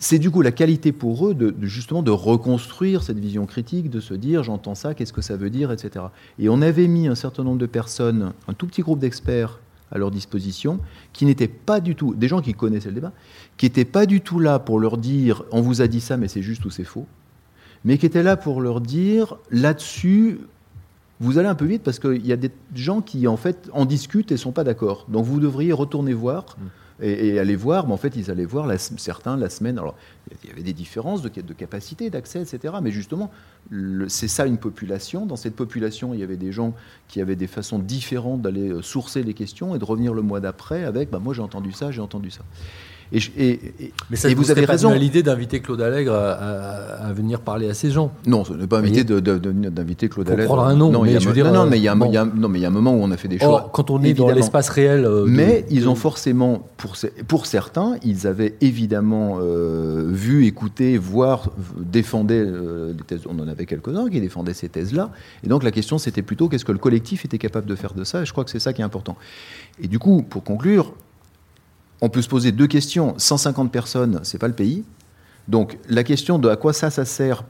C'est du coup la qualité pour eux de, justement de reconstruire cette vision critique, de se dire j'entends ça, qu'est-ce que ça veut dire, etc. Et on avait mis un certain nombre de personnes, un tout petit groupe d'experts à leur disposition, qui n'étaient pas du tout, des gens qui connaissaient le débat, qui n'étaient pas du tout là pour leur dire on vous a dit ça mais c'est juste ou c'est faux, mais qui étaient là pour leur dire là-dessus vous allez un peu vite parce qu'il y a des gens qui en fait en discutent et sont pas d'accord. Donc vous devriez retourner voir. Mm et, aller voir, mais en fait, ils allaient voir certains la semaine. Alors, il y avait des différences de, de capacité, d'accès, etc. Mais justement, c'est ça une population. Dans cette population, il y avait des gens qui avaient des façons différentes d'aller euh, sourcer les questions et de revenir le mois d'après avec bah, moi j'ai entendu ça, j'ai entendu ça. Et, mais ça vous avez raison. l'idée d'inviter Claude Allègre à, venir parler à ces gens. Non, ce n'est pas invité d'inviter Claude Allègre. prendre un nom. Non, mais, non, mais il y, a, un moment où on a fait des choix. quand on est dans l'espace réel. Euh, mais ils ont forcément, pour, pour certains, ils avaient évidemment euh, vu, écouté, voir, défendaient euh, des thèses. On en avait quelques-uns qui défendaient ces thèses-là. Et donc la question, c'était plutôt qu'est-ce que le collectif était capable de faire de ça? Et je crois que c'est ça qui est important. Et du coup, pour conclure, on peut se poser deux questions. 150 personnes, c'est pas le pays. Donc la question de à quoi ça, ça sert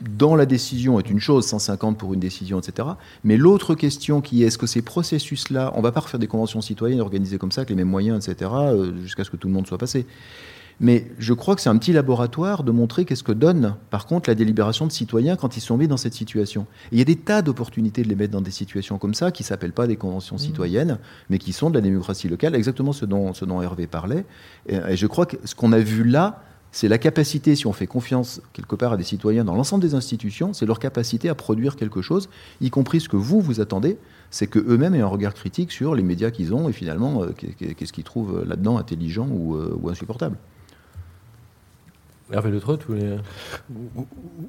dans la décision est une chose, 150 pour une décision, etc. Mais l'autre question qui est, est-ce que ces processus-là, on va pas refaire des conventions citoyennes organisées comme ça, avec les mêmes moyens, etc., euh, jusqu'à ce que tout le monde soit passé? Mais je crois que c'est un petit laboratoire de montrer qu'est-ce que donne, par contre, la délibération de citoyens quand ils sont mis dans cette situation. Et il y a des tas d'opportunités de les mettre dans des situations comme ça, qui ne s'appellent pas des conventions mmh. citoyennes, mais qui sont de la démocratie locale, exactement ce dont, ce dont Hervé parlait. Et, je crois que ce qu'on a vu là, c'est la capacité, si on fait confiance quelque part à des citoyens dans l'ensemble des institutions, c'est leur capacité à produire quelque chose, y compris ce que vous, vous attendez, c'est qu'eux-mêmes aient un regard critique sur les médias qu'ils ont et finalement, euh, qu'est-ce qu'ils trouvent là-dedans intelligent ou, euh, ou insupportable. Hervé Le Trot,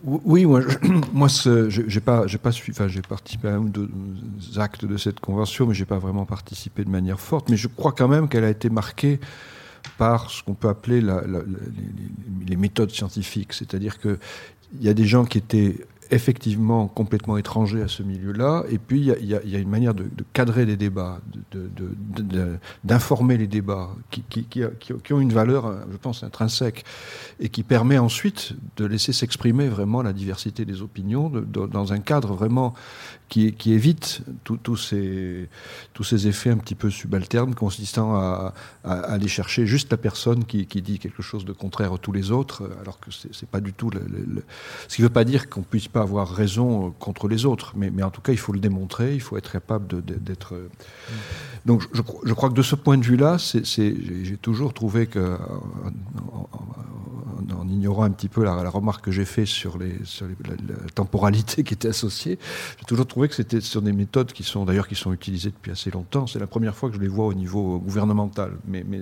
Oui, moi, je, moi j'ai pas, j'ai pas enfin, j'ai participé à un ou deux actes de cette convention, mais j'ai pas vraiment participé de manière forte. Mais je crois quand même qu'elle a été marquée par ce qu'on peut appeler les, les, méthodes scientifiques, c'est-à-dire que il y a des gens qui étaient effectivement complètement étranger à ce milieu-là. Et puis, il y, a une manière de, cadrer les débats, d'informer les débats, qui, qui, qui, ont une valeur, je pense, intrinsèque, et qui permet ensuite de laisser s'exprimer vraiment la diversité des opinions dans un cadre vraiment qui, qui évite tous ces, tous ces effets un petit peu subalternes consistant à, à, aller chercher juste la personne qui, qui, dit quelque chose de contraire à tous les autres, alors que c'est pas du tout le, le, ce qui ne veut pas dire qu'on puisse pas avoir raison euh, contre les autres, mais, mais, en tout cas il faut le démontrer, il faut être capable d'être. Euh, donc je, je, crois que de ce point de vue-là, j'ai toujours trouvé que en ignorant un petit peu la, remarque que j'ai faite sur, les, la, temporalité qui était associée, j'ai toujours trouvé que c'était sur des méthodes qui sont d'ailleurs qui sont utilisées depuis assez longtemps. C'est la première fois que je les vois au niveau gouvernemental, mais, mais,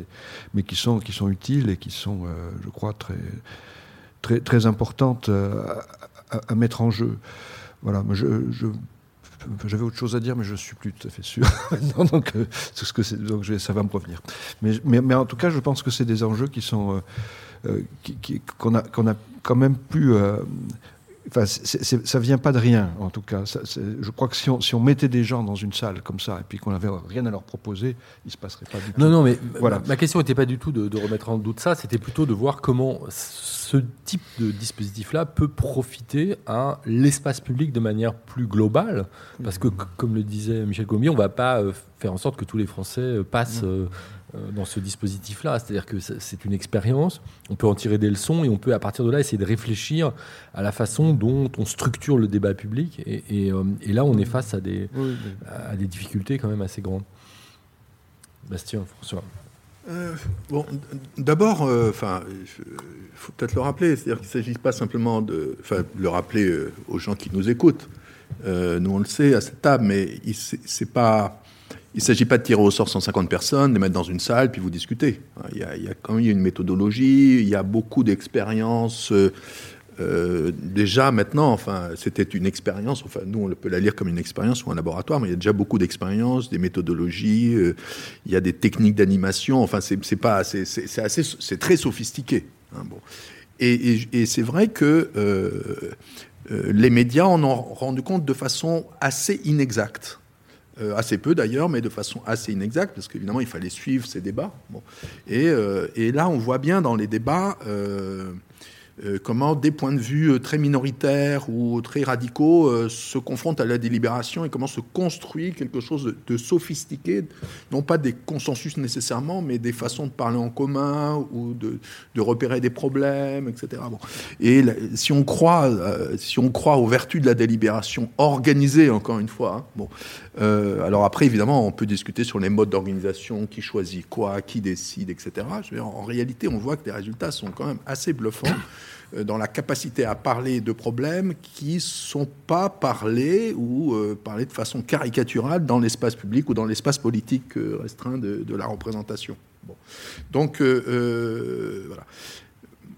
mais qui, sont, qui sont utiles et qui sont, euh, je crois, très, très, très importantes euh, à, mettre en jeu. Voilà, j'avais autre chose à dire, mais je ne suis plus tout à fait sûr. donc, euh, ce que ça va me revenir. Mais, mais, mais, en tout cas, je pense que c'est des enjeux qui sont euh, qu'on a, qu'on a quand même pu euh, Enfin, ça vient pas de rien, en tout cas. je crois que si on, si on, mettait des gens dans une salle comme ça et puis qu'on n'avait rien à leur proposer, il se passerait pas du tout. Non, non, mais voilà. ma, question n'était pas du tout de, de, remettre en doute ça, c'était plutôt de voir comment ce type de dispositif-là peut profiter à l'espace public de manière plus globale. Parce que, comme le disait Michel Gommier, on va pas euh, faire en sorte que tous les Français passent. Euh, dans ce dispositif-là. C'est-à-dire que c'est une expérience, on peut en tirer des leçons et on peut à partir de là essayer de réfléchir à la façon dont on structure le débat public. Et, euh, là, on est face à des, à des difficultés quand même assez grandes. Bastien, François. Euh, bon, d'abord, enfin, il faut peut-être le rappeler, c'est-à-dire qu'il ne s'agit pas simplement de, enfin, le rappeler aux gens qui nous écoutent. nous, on le sait à cette table, mais c'est pas il ne s'agit pas de tirer au sort 150 personnes, de les mettre dans une salle, puis vous discutez. Il y a, quand même une méthodologie, il y a beaucoup d'expériences. Euh, euh, déjà maintenant, enfin, c'était une expérience. Enfin, nous, on peut la lire comme une expérience ou un laboratoire, mais il y a déjà beaucoup d'expériences, des méthodologies. Euh, il y a des techniques d'animation. Enfin, c'est pas, assez, c'est très sophistiqué. Hein, bon. Et c'est vrai que les médias en ont rendu compte de façon assez inexacte. Euh, assez peu d'ailleurs, mais de façon assez inexacte, parce qu'évidemment, il fallait suivre ces débats. Euh, et, là, on voit bien dans les débats euh, comment des points de vue euh, très minoritaires ou très radicaux euh, se confrontent à la délibération et comment se construit quelque chose de, sophistiqué, non pas des consensus nécessairement, mais des façons de parler en commun ou de, repérer des problèmes, etc. Et si on croit, si on croit aux vertus de la délibération organisée, encore une fois, hein, bon, alors après évidemment on peut discuter sur les modes d'organisation, qui choisit quoi, qui décide, etc. En réalité, on voit que les résultats sont quand même assez bluffants. Euh, dans la capacité à parler de problèmes qui ne sont pas parlés ou euh, parlés de façon caricaturale dans l'espace public ou dans l'espace politique euh, restreint de, la représentation. Donc, voilà.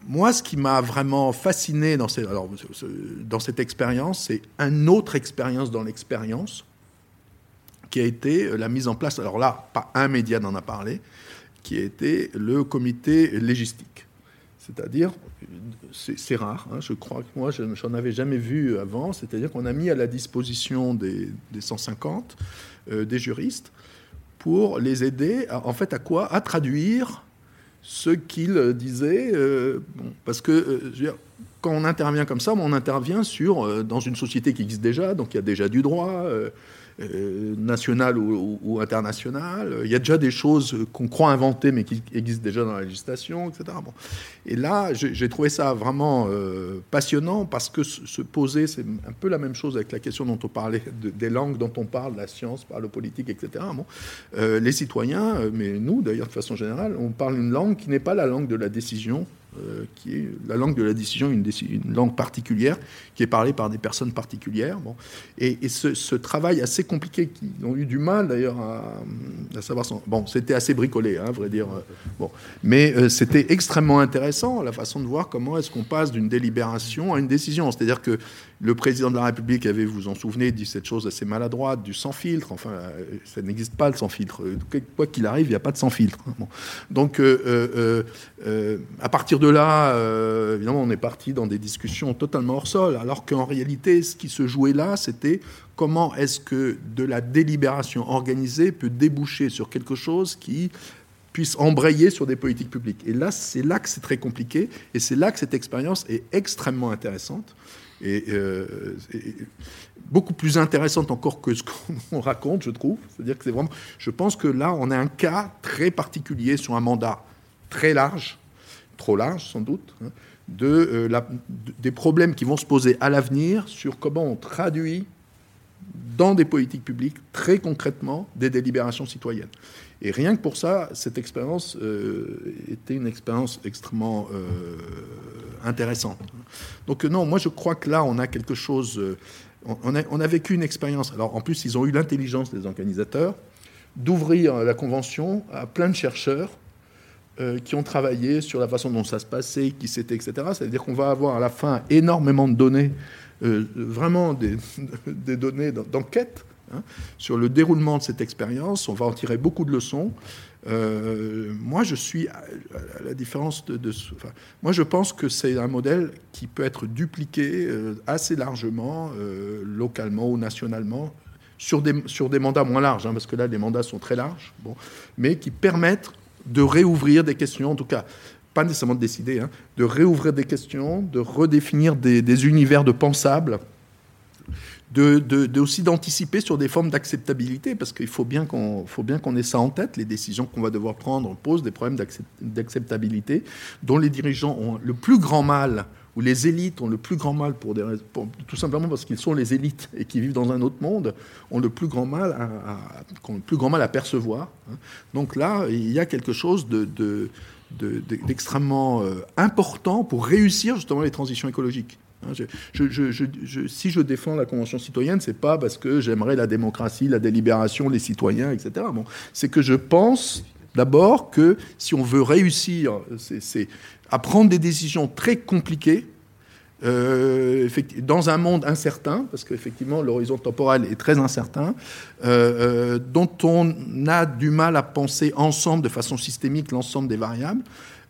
Moi, ce qui m'a vraiment fasciné dans, dans cette expérience, c'est une autre expérience dans l'expérience, qui a été la mise en place, alors là, pas un média n'en a parlé, qui a été le comité légistique. C'est-à-dire, c'est rare, hein, je crois que moi, je n'en avais jamais vu avant, c'est-à-dire qu'on a mis à la disposition des, 150 euh, des juristes pour les aider, en fait, à quoi? À traduire ce qu'ils disaient, euh, parce que euh, quand on intervient comme ça, on intervient sur, dans une société qui existe déjà, donc il y a déjà du droit, euh, nationale ou, internationale. Il y a déjà des choses qu'on croit inventer, mais qui existent déjà dans la législation, etc. Bon. Et là, j'ai trouvé ça vraiment euh, passionnant parce que se poser, c'est un peu la même chose avec la question dont on parlait, des langues dont on parle, la science, par le politique, etc. Bon. Euh, les citoyens, mais nous d'ailleurs de façon générale, on parle une langue qui n'est pas la langue de la décision, euh, qui est la langue de la décision, une, langue particulière, qui est parlée par des personnes particulières. Bon. Et, ce, travail assez compliqué, qu'ils ont eu du mal d'ailleurs à, savoir... Bon, c'était assez bricolé, hein, à vrai dire. Bon. Mais euh, c'était extrêmement intéressant, la façon de voir comment est-ce qu'on passe d'une délibération à une décision. C'est-à-dire que le président de la République avait, vous vous en souvenez, dit cette chose assez maladroite, du sans filtre. Enfin, euh, ça n'existe pas le sans filtre. Quoi qu'il arrive, il n'y a pas de sans filtre. Bon. Donc, euh, euh, à partir de là, évidemment, on est parti dans des discussions totalement hors sol, alors qu'en réalité, ce qui se jouait là, c'était comment est-ce que de la délibération organisée peut déboucher sur quelque chose qui puisse embrayer sur des politiques publiques. Et là, c'est là que c'est très compliqué, et c'est là que cette expérience est extrêmement intéressante et, euh, beaucoup plus intéressante encore que ce qu'on raconte, je trouve. C'est-à-dire que c'est vraiment. Je pense que là, on a un cas très particulier sur un mandat très large, trop large sans doute, hein, euh, des problèmes qui vont se poser à l'avenir sur comment on traduit dans des politiques publiques très concrètement des délibérations citoyennes. Et rien que pour ça, cette expérience euh, était une expérience extrêmement euh, intéressante. Donc non, moi je crois que là, on a quelque chose... On, a, on, a, vécu une expérience. Alors en plus, ils ont eu l'intelligence des organisateurs d'ouvrir la convention à plein de chercheurs qui ont travaillé sur la façon dont ça se passait, qui c'était, etc. C'est-à-dire qu'on va avoir à la fin énormément de données, vraiment des, données d'enquête Hein, sur le déroulement de cette expérience. On va en tirer beaucoup de leçons. Euh, moi, je suis à, la différence de, moi, je pense que c'est un modèle qui peut être dupliqué euh, assez largement, euh, localement ou nationalement, sur des, sur des mandats moins larges, hein, parce que là, les mandats sont très larges, bon, mais qui permettent de réouvrir des questions, en tout cas, pas nécessairement de décider, hein, de réouvrir des questions, de redéfinir des, univers de pensables de, aussi d'anticiper sur des formes d'acceptabilité, parce qu'il faut bien qu'on qu'on ait ça en tête. Les décisions qu'on va devoir prendre posent des problèmes d'acceptabilité, dont les dirigeants ont le plus grand mal, ou les élites ont le plus grand mal pour tout simplement parce qu'ils sont les élites et qui vivent dans un autre monde, ont le plus grand mal à, le percevoir. Hein. Donc là, il y a quelque chose de, d'extrêmement euh, important pour réussir justement les transitions écologiques. Hein, si je défends la Convention citoyenne, c'est pas parce que j'aimerais la démocratie, la délibération, les citoyens, etc. Bon, c'est que je pense d'abord que si on veut réussir c'est à prendre des décisions très compliquées, euh, dans un monde incertain, parce qu'effectivement l'horizon temporel est très incertain, euh, euh, dont on a du mal à penser ensemble, de façon systémique, l'ensemble des variables,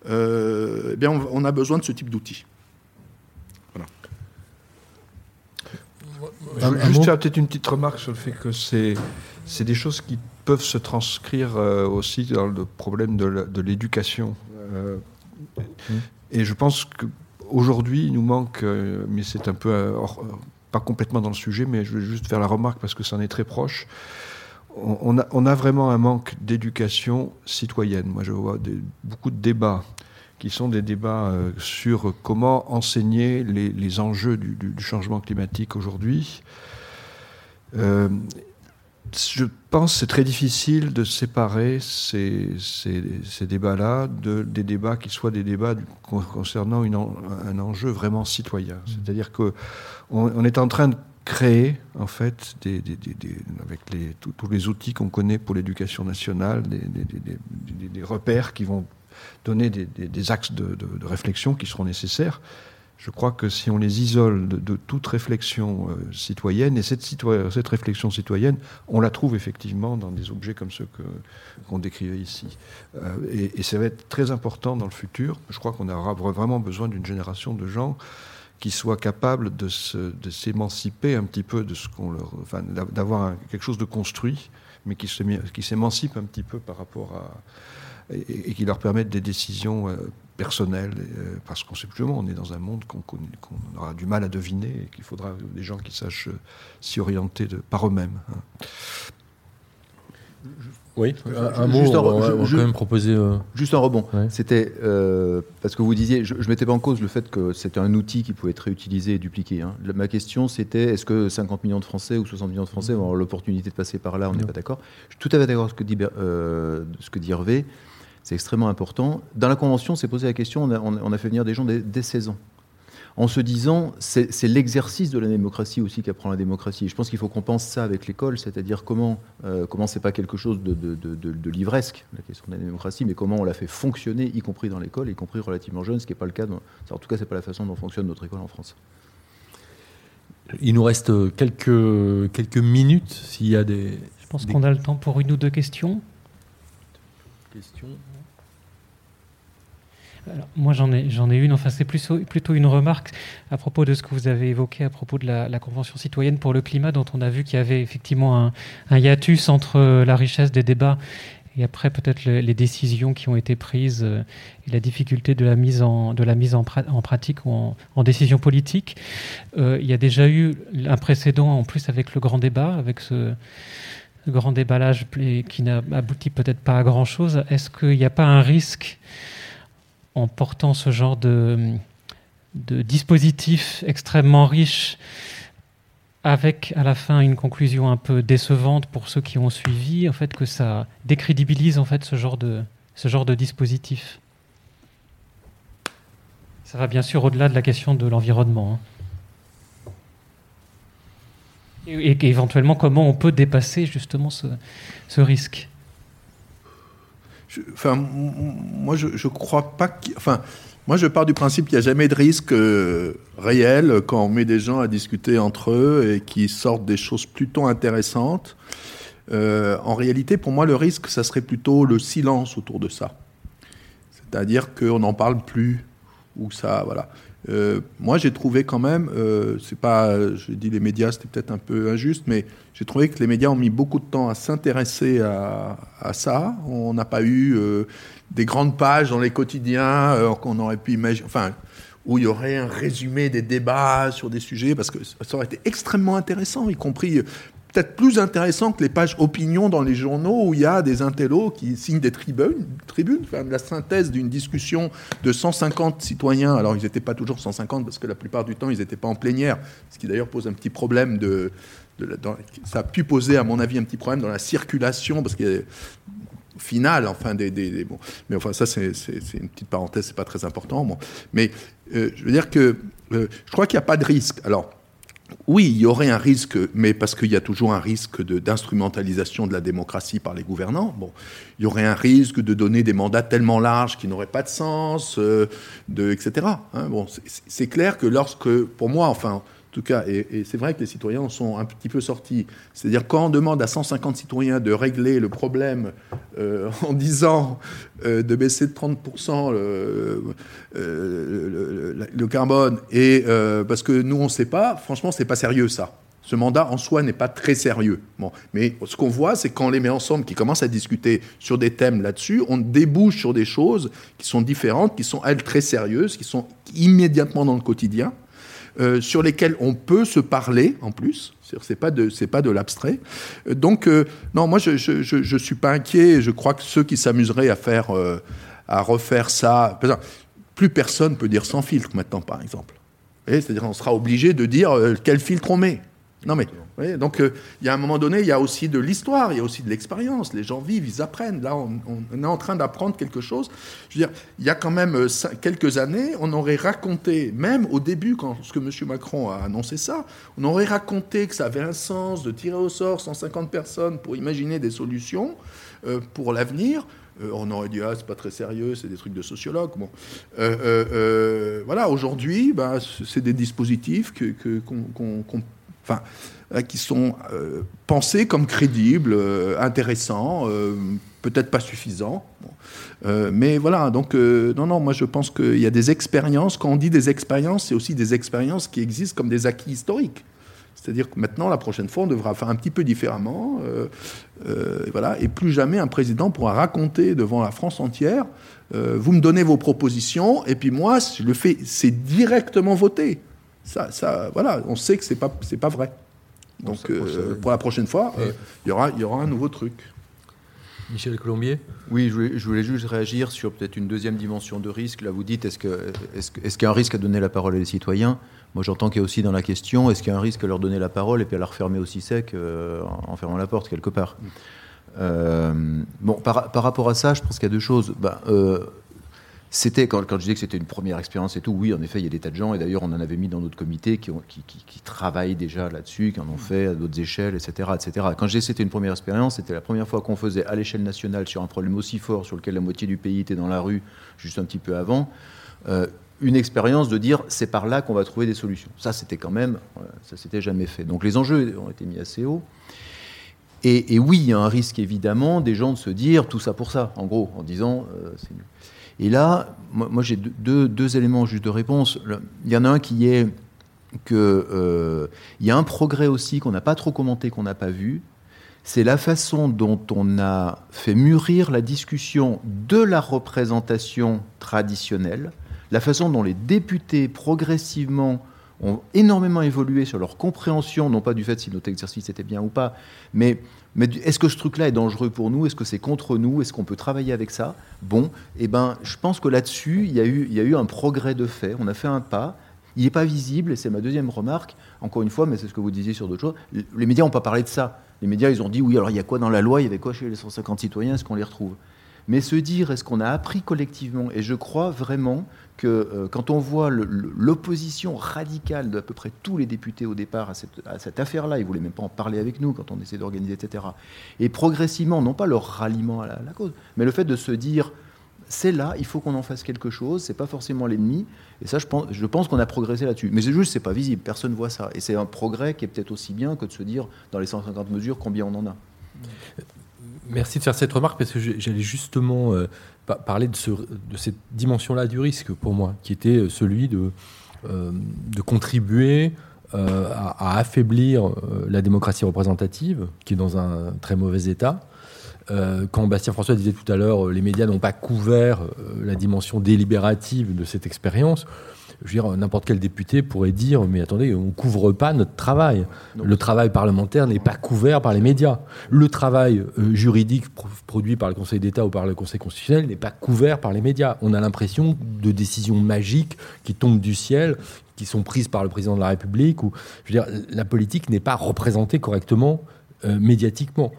eh bien on a besoin de ce type d'outils. Juste faire peut-être une petite remarque sur le fait que c'est des choses qui peuvent se transcrire euh, aussi dans le problème de l'éducation. Euh. Et je pense qu'aujourd'hui, il nous manque, euh, mais c'est un peu pas complètement dans le sujet, mais je vais juste faire la remarque parce que ça en est très proche. On, a, on a, vraiment un manque d'éducation citoyenne. Moi, je vois beaucoup de débats qui sont des débats sur comment enseigner les, enjeux du, changement climatique aujourd'hui. Je pense que c'est très difficile de séparer ces, débats-là de, des débats qui soient des débats concernant un enjeu vraiment citoyen. Mmh. C'est-à-dire qu'on on est en train de créer, en fait, des, avec les, tous les outils qu'on connaît pour l'éducation nationale, des, repères qui vont donner des, axes de, réflexion qui seront nécessaires. Je crois que si on les isole de, toute réflexion euh, citoyenne, et cette, réflexion citoyenne, on la trouve effectivement dans des objets comme ceux qu'on décrivait ici. Euh, et, ça va être très important dans le futur. Je crois qu'on aura vraiment besoin d'une génération de gens qui soient capables de s'émanciper un petit peu de ce qu'on leur, enfin, d'avoir quelque chose de construit, mais qui s'émancipe un petit peu par rapport à, et, qui leur permettent des décisions euh, personnel, parce qu'on sait plus on est dans un monde qu'on aura du mal à deviner et qu'il faudra des gens qui sachent s'y orienter de, par eux-mêmes. Hein. Oui, un, mot, juste on, quand même proposer. Euh, juste un rebond. C'était euh, parce que vous disiez, je ne mettais pas en cause le fait que c'était un outil qui pouvait être réutilisé et dupliqué. Hein. Ma question, c'était est-ce que 50 millions de Français ou 60 millions de Français vont avoir l'opportunité de passer par là? On n'est pas d'accord. Je suis tout à fait d'accord avec ce que dit, euh, ce que dit Hervé. C'est extrêmement important. Dans la Convention, c'est posé la question on a, on a, fait venir des gens dès, dès 16 ans en se disant c'est l'exercice de la démocratie aussi qu'apprend la démocratie. Je pense qu'il faut qu'on pense ça avec l'école, c'est-à-dire comment euh, comment c'est pas quelque chose de, de, livresque la question de la démocratie, mais comment on la fait fonctionner, y compris dans l'école, y compris relativement jeune, ce qui n'est pas le cas. en tout cas, c'est pas la façon dont fonctionne notre école en France. Il nous reste quelques quelques minutes s'il y a des. Je pense qu'on a le temps pour une ou deux questions. Questions moi, j'en ai, j'en ai une. Enfin, c'est plutôt, plutôt une remarque à propos de ce que vous avez évoqué à propos de la, Convention citoyenne pour le climat, dont on a vu qu'il y avait effectivement un, hiatus entre euh, la richesse des débats et après peut-être les décisions qui ont été prises euh, et la difficulté de la mise en, de la mise en, pratique ou en, en décision politique. Euh, il y a déjà eu un précédent en plus avec le grand débat, avec ce, grand déballage qui n'a abouti peut-être pas à grand-chose. Est-ce qu'il n'y a pas un risque en portant ce genre de, dispositif extrêmement riche avec à la fin une conclusion un peu décevante pour ceux qui ont suivi, en fait que ça décrédibilise en fait ce genre de dispositif. Ça va bien sûr au-delà de la question de l'environnement. Hein. Et, éventuellement comment on peut dépasser justement ce risque enfin, moi, je, je crois pas. Enfin, moi, je pars du principe qu'il n'y a jamais de risque euh, réel quand on met des gens à discuter entre eux et qui sortent des choses plutôt intéressantes. Euh, en réalité, pour moi, le risque, ça serait plutôt le silence autour de ça. C'est-à-dire qu'on n'en parle plus, ou ça, voilà. Euh, moi, j'ai trouvé quand même, euh, c'est pas, je dis les médias, c'était peut-être un peu injuste, mais j'ai trouvé que les médias ont mis beaucoup de temps à s'intéresser à, ça. On n'a pas eu euh, des grandes pages dans les quotidiens qu'on aurait pu enfin, où il y aurait un résumé des débats sur des sujets, parce que ça aurait été extrêmement intéressant, y compris peut-être plus intéressant que les pages opinion dans les journaux où il y a des intellos qui signent des tribunes, tribunes faire la synthèse d'une discussion de 150 citoyens. Alors, ils n'étaient pas toujours 150 parce que la plupart du temps, ils n'étaient pas en plénière, ce qui d'ailleurs pose un petit problème de. ça a pu poser, à mon avis, un petit problème dans la circulation parce que finale, enfin des, des, bon. mais enfin ça c'est une petite parenthèse, c'est pas très important. Bon. Mais euh, je veux dire que euh, je crois qu'il n'y a pas de risque. Alors oui, il y aurait un risque, mais parce qu'il y a toujours un risque d'instrumentalisation de, la démocratie par les gouvernants. Bon, il y aurait un risque de donner des mandats tellement larges qui n'auraient pas de sens, euh, etc. Hein. bon, c'est clair que lorsque, pour moi, enfin, en tout cas, et, c'est vrai que les citoyens en sont un petit peu sortis. C'est-à-dire quand on demande à 150 citoyens de régler le problème euh, en disant euh, de baisser de 30% le, euh, le, carbone, et parce que nous on ne sait pas, franchement c'est pas sérieux ça. Ce mandat en soi n'est pas très sérieux. Bon, mais ce qu'on voit, c'est quand les met ensemble, qui commencent à discuter sur des thèmes là-dessus, on débouche sur des choses qui sont différentes, qui sont elles très sérieuses, qui sont immédiatement dans le quotidien. Euh, sur lesquels on peut se parler en plus. C'est pas de c'est pas de l'abstrait. Euh, donc euh, non, moi je, je, je, suis pas inquiet. Je crois que ceux qui s'amuseraient à faire à refaire ça, plus personne peut dire sans filtre maintenant, par exemple. C'est-à-dire on sera obligé de dire quel filtre on met. Non mais donc, euh, il y a un moment donné, il y a aussi de l'histoire, il y a aussi de l'expérience. Les gens vivent, ils apprennent. Là, on, est en train d'apprendre quelque chose. Je veux dire, il y a quand même euh, quelques années, on aurait raconté, même au début, quand ce que M. Macron a annoncé ça, on aurait raconté que ça avait un sens de tirer au sort 150 personnes pour imaginer des solutions euh, pour l'avenir. on aurait dit ah c'est pas très sérieux, c'est des trucs de sociologues. Bon, voilà. Aujourd'hui, bah, c'est des dispositifs que qu'on, enfin euh, qui sont euh, pensés comme crédibles, euh, intéressants, peut-être pas suffisants. mais voilà, donc non, non, moi je pense qu'il y a des expériences. Quand on dit des expériences, c'est aussi des expériences qui existent comme des acquis historiques. C'est-à-dire que maintenant, la prochaine fois, on devra faire un petit peu différemment. Euh, euh, voilà, et plus jamais un président pourra raconter devant la France entière euh, vous me donnez vos propositions, et puis moi, je le fais, c'est directement voté. Ça, ça, voilà, on sait que c'est pas, c'est pas vrai. Donc, pour la prochaine fois, il y aura, il y aura un nouveau truc. Michel Colombier Oui, je voulais, juste réagir sur peut-être une deuxième dimension de risque. Là, vous dites, est-ce, que, est-ce, est-ce qu'il y a un risque à donner la parole à les citoyens? Moi, j'entends qu'il y a aussi dans la question, est-ce qu'il y a un risque à leur donner la parole et puis à la refermer aussi sec euh, en fermant la porte quelque part euh, Bon, par, par, rapport à ça, je pense qu'il y a deux choses. Ben, euh, c'était, quand, je disais que c'était une première expérience et tout, oui, en effet, il y a des tas de gens, et d'ailleurs, on en avait mis dans notre comité qui, travaillent déjà là-dessus, qui en ont fait à d'autres échelles, etc., etc. Quand je disais que c'était une première expérience, c'était la première fois qu'on faisait à l'échelle nationale sur un problème aussi fort sur lequel la moitié du pays était dans la rue juste un petit peu avant, euh, une expérience de dire c'est par là qu'on va trouver des solutions. Ça, c'était quand même, ça s'était jamais fait. Donc les enjeux ont été mis assez haut. Et, oui, il y a un risque évidemment des gens de se dire tout ça pour ça, en gros, en disant euh, c'est nul. Et là, moi, j'ai deux, éléments juste de réponse. Il y en a un qui est qu'il euh, y a un progrès aussi qu'on n'a pas trop commenté, qu'on n'a pas vu. C'est la façon dont on a fait mûrir la discussion de la représentation traditionnelle, la façon dont les députés progressivement ont énormément évolué sur leur compréhension, non pas du fait si notre exercice était bien ou pas, mais mais est-ce que ce truc-là est dangereux pour nous? Est-ce que c'est contre nous? Est-ce qu'on peut travailler avec ça? Bon, eh ben, je pense que là-dessus, il y, a eu, il y a eu un progrès de fait. On a fait un pas. Il n'est pas visible, et c'est ma deuxième remarque, encore une fois, mais c'est ce que vous disiez sur d'autres choses. Les médias n'ont pas parlé de ça. Les médias, ils ont dit oui, alors il y a quoi dans la loi? Il y avait quoi chez les 150 citoyens? Est-ce qu'on les retrouve? Mais se dire, est-ce qu'on a appris collectivement? Et je crois vraiment que euh, quand on voit l'opposition radicale de peu près tous les députés au départ à cette, affaire-là, ils ne voulaient même pas en parler avec nous quand on essaie d'organiser, etc. Et progressivement, non pas leur ralliement à la, cause, mais le fait de se dire c'est là, il faut qu'on en fasse quelque chose, c'est pas forcément l'ennemi. Et ça, je pense, je pense qu'on a progressé là-dessus. Mais c'est juste, c'est pas visible, personne ne voit ça. Et c'est un progrès qui est peut-être aussi bien que de se dire, dans les 150 mesures, combien on en a. Merci de faire cette remarque parce que j'allais justement euh, parler de, cette dimension-là du risque pour moi, qui était euh, celui de, euh, de contribuer à, affaiblir la démocratie représentative, qui est dans un très mauvais état. quand Bastien François disait tout à l'heure, les médias n'ont pas couvert la dimension délibérative de cette expérience, je veux dire, n'importe quel député pourrait dire, mais attendez, on ne couvre pas notre travail. Le travail parlementaire n'est pas couvert par les médias. Le travail euh, juridique produit par le Conseil d'État ou par le Conseil constitutionnel n'est pas couvert par les médias. On a l'impression de décisions magiques qui tombent du ciel, qui sont prises par le président de la République. Ou, je veux dire, la politique n'est pas représentée correctement euh, médiatiquement.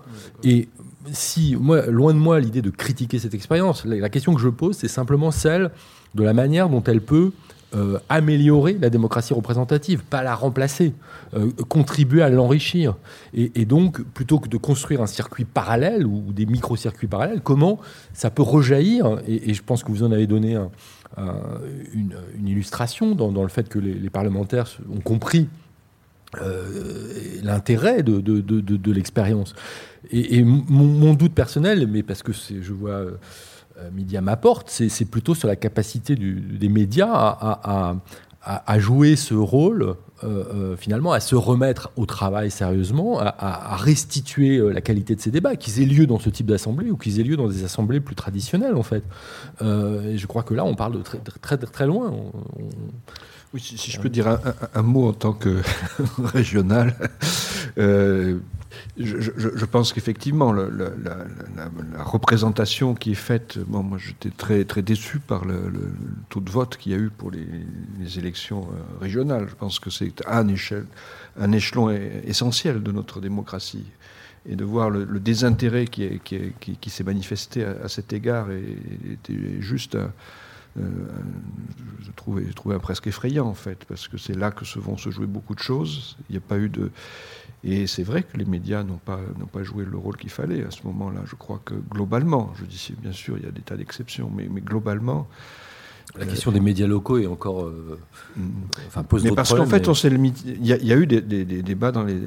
Et si, moi, loin de moi l'idée de critiquer cette expérience, la question que je pose, c'est simplement celle de la manière dont elle peut euh, améliorer la démocratie représentative, pas la remplacer, euh, contribuer à l'enrichir. Et, donc, plutôt que de construire un circuit parallèle ou des micro-circuits parallèles, comment ça peut rejaillir et, je pense que vous en avez donné une, illustration dans, le fait que les, parlementaires ont compris euh, l'intérêt de, l'expérience. Et, mon, doute personnel, mais parce que je vois euh, Média m'apporte, c'est plutôt sur la capacité des médias à, jouer ce rôle, euh, euh, finalement, à se remettre au travail sérieusement, à, restituer la qualité de ces débats, qu'ils aient lieu dans ce type d'assemblée ou qu'ils aient lieu dans des assemblées plus traditionnelles, en fait. et je crois que là, on parle de très, très, très loin. Si, je peux dire un, mot en tant que régional, je, pense qu'effectivement, la, représentation qui est faite, moi j'étais très, très déçu par le, taux de vote qu'il y a eu pour les, élections euh, régionales. Je pense que c'est un, échelon essentiel de notre démocratie. Et de voir le, désintérêt qui, s'est manifesté à, cet égard était juste euh, je trouvais, je trouvais presque effrayant en fait, parce que c'est là que se vont se jouer beaucoup de choses. Il n'y a pas eu de, et c'est vrai que les médias n'ont pas, n'ont pas joué le rôle qu'il fallait à ce moment-là. Je crois que globalement, je dis bien sûr, il y a des tas d'exceptions, mais, mais globalement. La question des médias locaux est encore. Euh, mm. enfin, pose mais parce qu'en fait, on il, y a, il y, a eu des, des, débats dans les,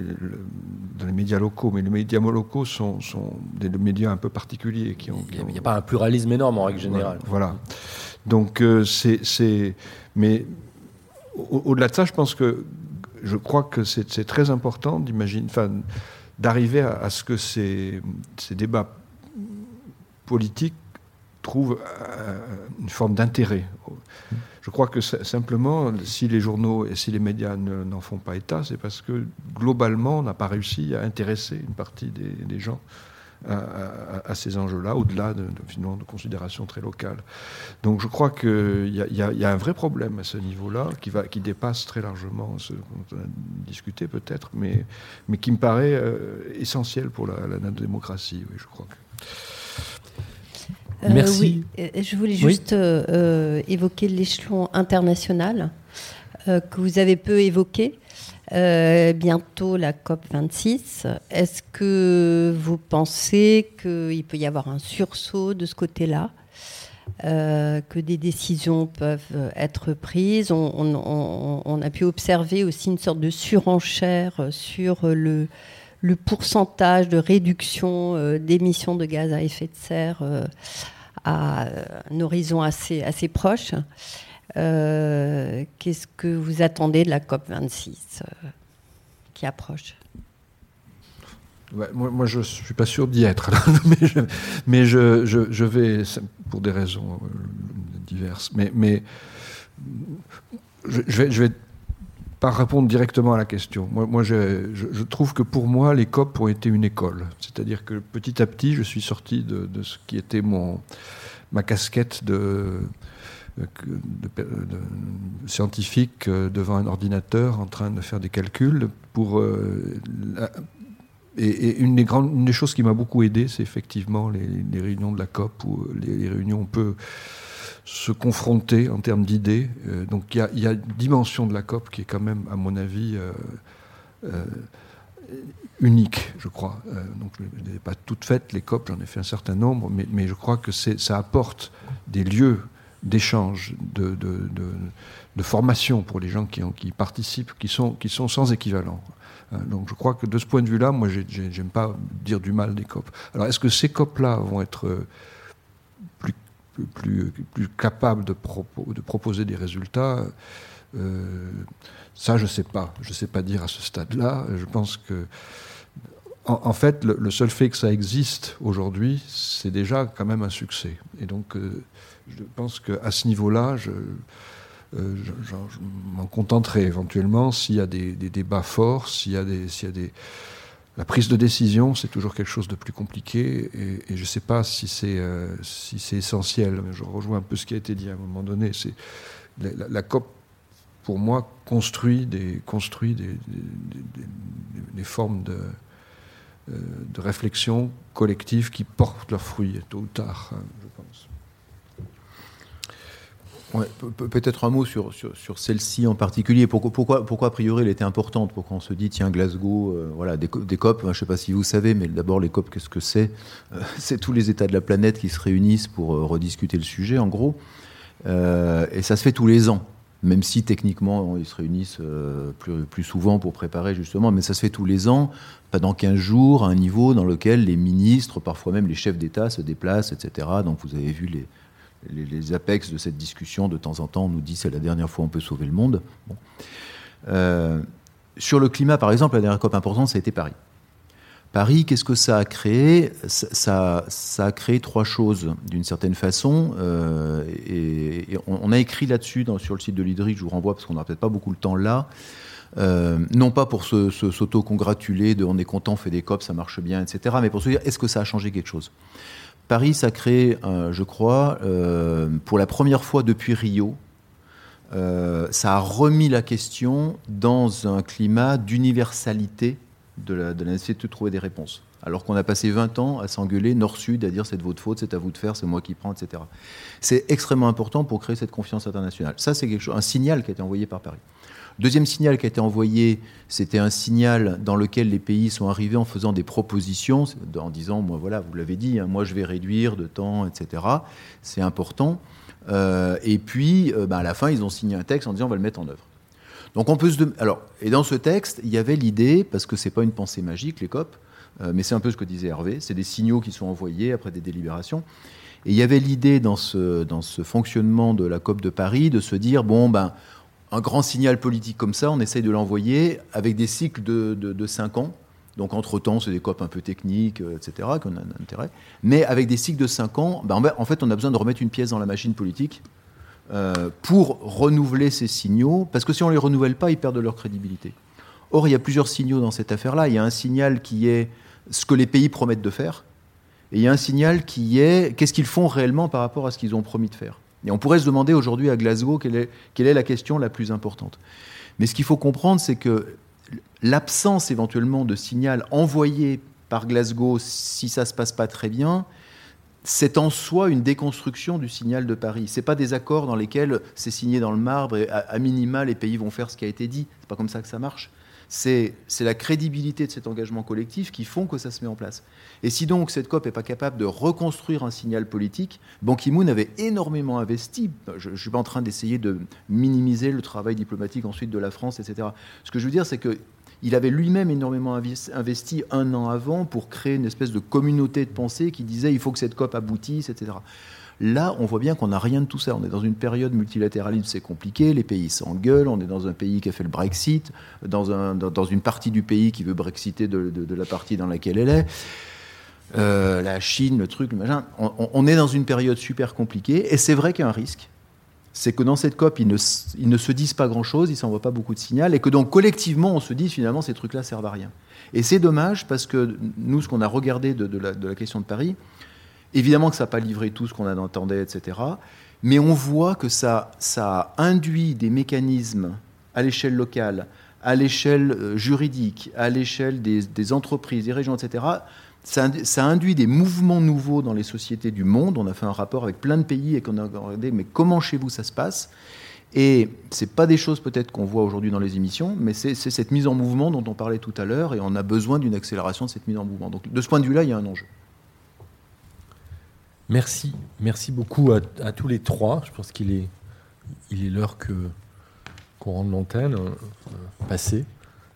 dans les médias locaux, mais les médias locaux sont, sont des médias un peu particuliers. Qui ont, il n'y a, pas un pluralisme énorme en règle générale. Voilà. Donc, euh, c'est. Mais au-delà de ça, je pense que je crois que c'est très important d'arriver à, ce que ces, ces débats politiques trouvent euh, une forme d'intérêt. Je crois que simplement, si les journaux et si les médias n'en font pas état, c'est parce que globalement, on n'a pas réussi à intéresser une partie des, gens à, ces enjeux-là, au-delà de, de, de, considérations très locales. Donc je crois qu'il y, y, a un vrai problème à ce niveau-là qui, qui dépasse très largement ce qu'on a discuté peut-être, mais, mais qui me paraît euh, essentiel pour la, la, démocratie. Oui, je crois que. Euh, Merci. Je voulais juste euh, évoquer l'échelon international que vous avez peu évoqué. Bientôt la COP 26. Est-ce que vous pensez qu'il peut y avoir un sursaut de ce côté-là que des décisions peuvent être prises? On, a pu observer aussi une sorte de surenchère sur le, pourcentage de réduction d'émissions de gaz à effet de serre à un horizon assez, assez proche. Euh, qu'est-ce que vous attendez de la COP26 euh, qui approche? Moi, je ne suis pas sûr d'y être, mais, je, vais, pour des raisons euh, diverses, mais, je, vais, vais pas répondre directement à la question. Moi, je, trouve que pour moi, les COP ont été une école. C'est-à-dire que petit à petit, je suis sorti de, de ce qui était mon, ma casquette de, de, scientifique euh, devant un ordinateur en train de faire des calculs pour euh, et, une, des grandes, une des choses qui m'a beaucoup aidé, c'est effectivement les, réunions de la COP où les, réunions on peut se confronter en termes d'idées. Euh, donc il y, y, a une dimension de la COP qui est quand même, à mon avis, euh, euh, unique, je crois. donc je ne les ai pas toutes faites, les COP, j'en ai fait un certain nombre, mais, mais je crois que ça apporte des lieux d'échange, de, de, de, formation pour les gens qui, ont, qui participent, qui sont, qui sont sans équivalent. Donc je crois que de ce point de vue-là, moi, j'aime pas dire du mal des COP. Alors est-ce que ces COP-là vont être plus plus, plus capable de, proposer des résultats, euh, ça, je ne sais pas. Je ne sais pas dire à ce stade-là. Je pense que, en, fait, le, seul fait que ça existe aujourd'hui, c'est déjà quand même un succès. Et donc, euh, je pense qu'à ce niveau-là, je, euh, je, m'en contenterai éventuellement s'il y a des, des débats forts, s'il y a des, s'il y a des la prise de décision, c'est toujours quelque chose de plus compliqué et, je ne sais pas si c'est euh, si c'est essentiel. Je rejoins un peu ce qui a été dit à un moment donné. C'est la, COP, pour moi, construit des construit des, des, formes de, euh, de réflexion collective qui portent leurs fruits tôt ou tard, hein, je pense peut-être un mot sur, sur, celle-ci en particulier. Pourquoi, pourquoi, a priori, elle était importante Pourquoi on se dit, tiens, Glasgow, euh, voilà, des, des COP, je ne sais pas si vous savez, mais d'abord, les COP, qu'est-ce que c'est? Euh, C'est tous les États de la planète qui se réunissent pour euh, rediscuter le sujet, en gros. et ça se fait tous les ans, même si techniquement, ils se réunissent plus, plus souvent pour préparer, justement, mais ça se fait tous les ans, pendant 15 jours, à un niveau dans lequel les ministres, parfois même les chefs d'État, se déplacent, etc. Donc, vous avez vu les les, apex de cette discussion, de temps en temps, on nous dit c'est la dernière fois on peut sauver le monde. Euh, sur le climat, par exemple, la dernière COP importante, ça a été Paris. Paris, qu'est-ce que ça a créé? Ça, a créé trois choses, d'une certaine façon. Euh, et, on, a écrit là-dessus sur le site de l'IDRI, je vous renvoie parce qu'on n'aura peut-être pas beaucoup le temps là. Euh, non pas pour s'auto-congratuler de on est content, on fait des COP, ça marche bien, etc., mais pour se dire est-ce que ça a changé quelque chose? Paris a créé, je crois, euh, pour la première fois depuis Rio, euh, ça a remis la question dans un climat d'universalité de la, nécessité de trouver des réponses. Alors qu'on a passé 20 ans à s'engueuler nord-sud, à dire c'est de votre faute, c'est à vous de faire, c'est moi qui prends, etc. C'est extrêmement important pour créer cette confiance internationale. Ça, c'est quelque chose, un signal qui a été envoyé par Paris. Deuxième signal qui a été envoyé, c'était un signal dans lequel les pays sont arrivés en faisant des propositions, en disant, moi voilà, vous l'avez dit, hein, moi je vais réduire de temps, etc. C'est important. Euh, et puis, euh, bah, à la fin, ils ont signé un texte en disant, on va le mettre en œuvre. Donc on peut se alors et dans ce texte, il y avait l'idée parce que c'est pas une pensée magique les COP, euh, mais c'est un peu ce que disait Hervé, c'est des signaux qui sont envoyés après des délibérations. Et il y avait l'idée dans ce dans ce fonctionnement de la COP de Paris de se dire bon ben un grand signal politique comme ça, on essaye de l'envoyer avec des cycles de, de, 5 ans. Donc entre-temps, c'est des COP un peu techniques, euh, etc., qu'on a un intérêt. Mais avec des cycles de 5 ans, ben, en fait, on a besoin de remettre une pièce dans la machine politique euh, pour renouveler ces signaux, parce que si on ne les renouvelle pas, ils perdent leur crédibilité. Or, il y a plusieurs signaux dans cette affaire-là. Il y a un signal qui est ce que les pays promettent de faire, et il y a un signal qui est qu'est-ce qu'ils font réellement par rapport à ce qu'ils ont promis de faire. Et on pourrait se demander aujourd'hui à Glasgow quelle est, quelle est la question la plus importante. Mais ce qu'il faut comprendre, c'est que l'absence éventuellement de signal envoyé par Glasgow, si ça ne se passe pas très bien, c'est en soi une déconstruction du signal de Paris. Ce pas des accords dans lesquels c'est signé dans le marbre et à, minima les pays vont faire ce qui a été dit. C'est pas comme ça que ça marche. C'est la crédibilité de cet engagement collectif qui font que ça se met en place. Et si donc cette COP n'est pas capable de reconstruire un signal politique, Ban Ki-moon avait énormément investi. Je ne suis pas en train d'essayer de minimiser le travail diplomatique ensuite de la France, etc. Ce que je veux dire, c'est qu'il avait lui-même énormément investi un an avant pour créer une espèce de communauté de pensée qui disait il faut que cette COP aboutisse, etc. Là, on voit bien qu'on n'a rien de tout ça. On est dans une période multilatéraliste, c'est compliqué, les pays s'engueulent, on est dans un pays qui a fait le Brexit, dans, un, dans une partie du pays qui veut brexiter de, la partie dans laquelle elle est. Euh, la Chine, le truc, le machin. On, est dans une période super compliquée, et c'est vrai qu'il y a un risque. C'est que dans cette COP, ils ne, se disent pas grand-chose, ils s'envoient pas beaucoup de signal, et que donc collectivement, on se dit finalement ces trucs-là servent à rien. Et c'est dommage parce que nous, ce qu'on a regardé de la question de Paris, Évidemment que ça n'a pas livré tout ce qu'on attendait, etc. Mais on voit que ça, induit des mécanismes à l'échelle locale, à l'échelle euh, juridique, à l'échelle des, entreprises, des régions, etc. Ça, induit des mouvements nouveaux dans les sociétés du monde. On a fait un rapport avec plein de pays et qu'on a regardé, mais comment chez vous ça se passe? Et ce pas des choses peut-être qu'on voit aujourd'hui dans les émissions, mais c'est cette mise en mouvement dont on parlait tout à l'heure, et on a besoin d'une accélération de cette mise en mouvement. Donc de ce point de vue-là, il y a un enjeu. Merci, merci beaucoup à, tous les trois. Je pense qu'il est, il est l'heure que qu'on rende l'antenne euh, passée.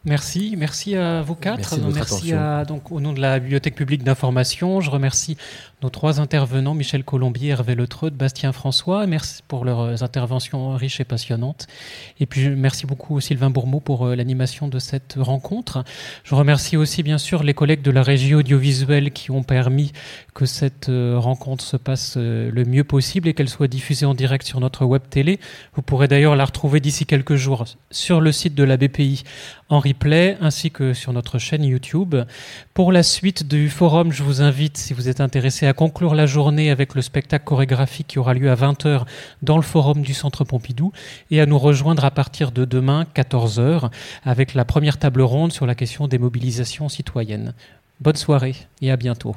Merci, merci à vous quatre. Merci, à, donc, au nom de la Bibliothèque publique d'information. Je remercie nos trois intervenants, Michel Colombier, Hervé Letreud, Bastien François. Merci pour leurs interventions riches et passionnantes. Et puis merci beaucoup Sylvain Bourmeau pour euh, l'animation de cette rencontre. Je remercie aussi bien sûr les collègues de la régie audiovisuelle qui ont permis que cette euh, rencontre se passe euh, le mieux possible et qu'elle soit diffusée en direct sur notre web télé. Vous pourrez d'ailleurs la retrouver d'ici quelques jours sur le site de la BPI en replay ainsi que sur notre chaîne YouTube. Pour la suite du forum, je vous invite, si vous êtes intéressé à conclure la journée avec le spectacle chorégraphique qui aura lieu à 20h dans le forum du Centre Pompidou et à nous rejoindre à partir de demain, 14h, avec la première table ronde sur la question des mobilisations citoyennes. Bonne soirée et à bientôt.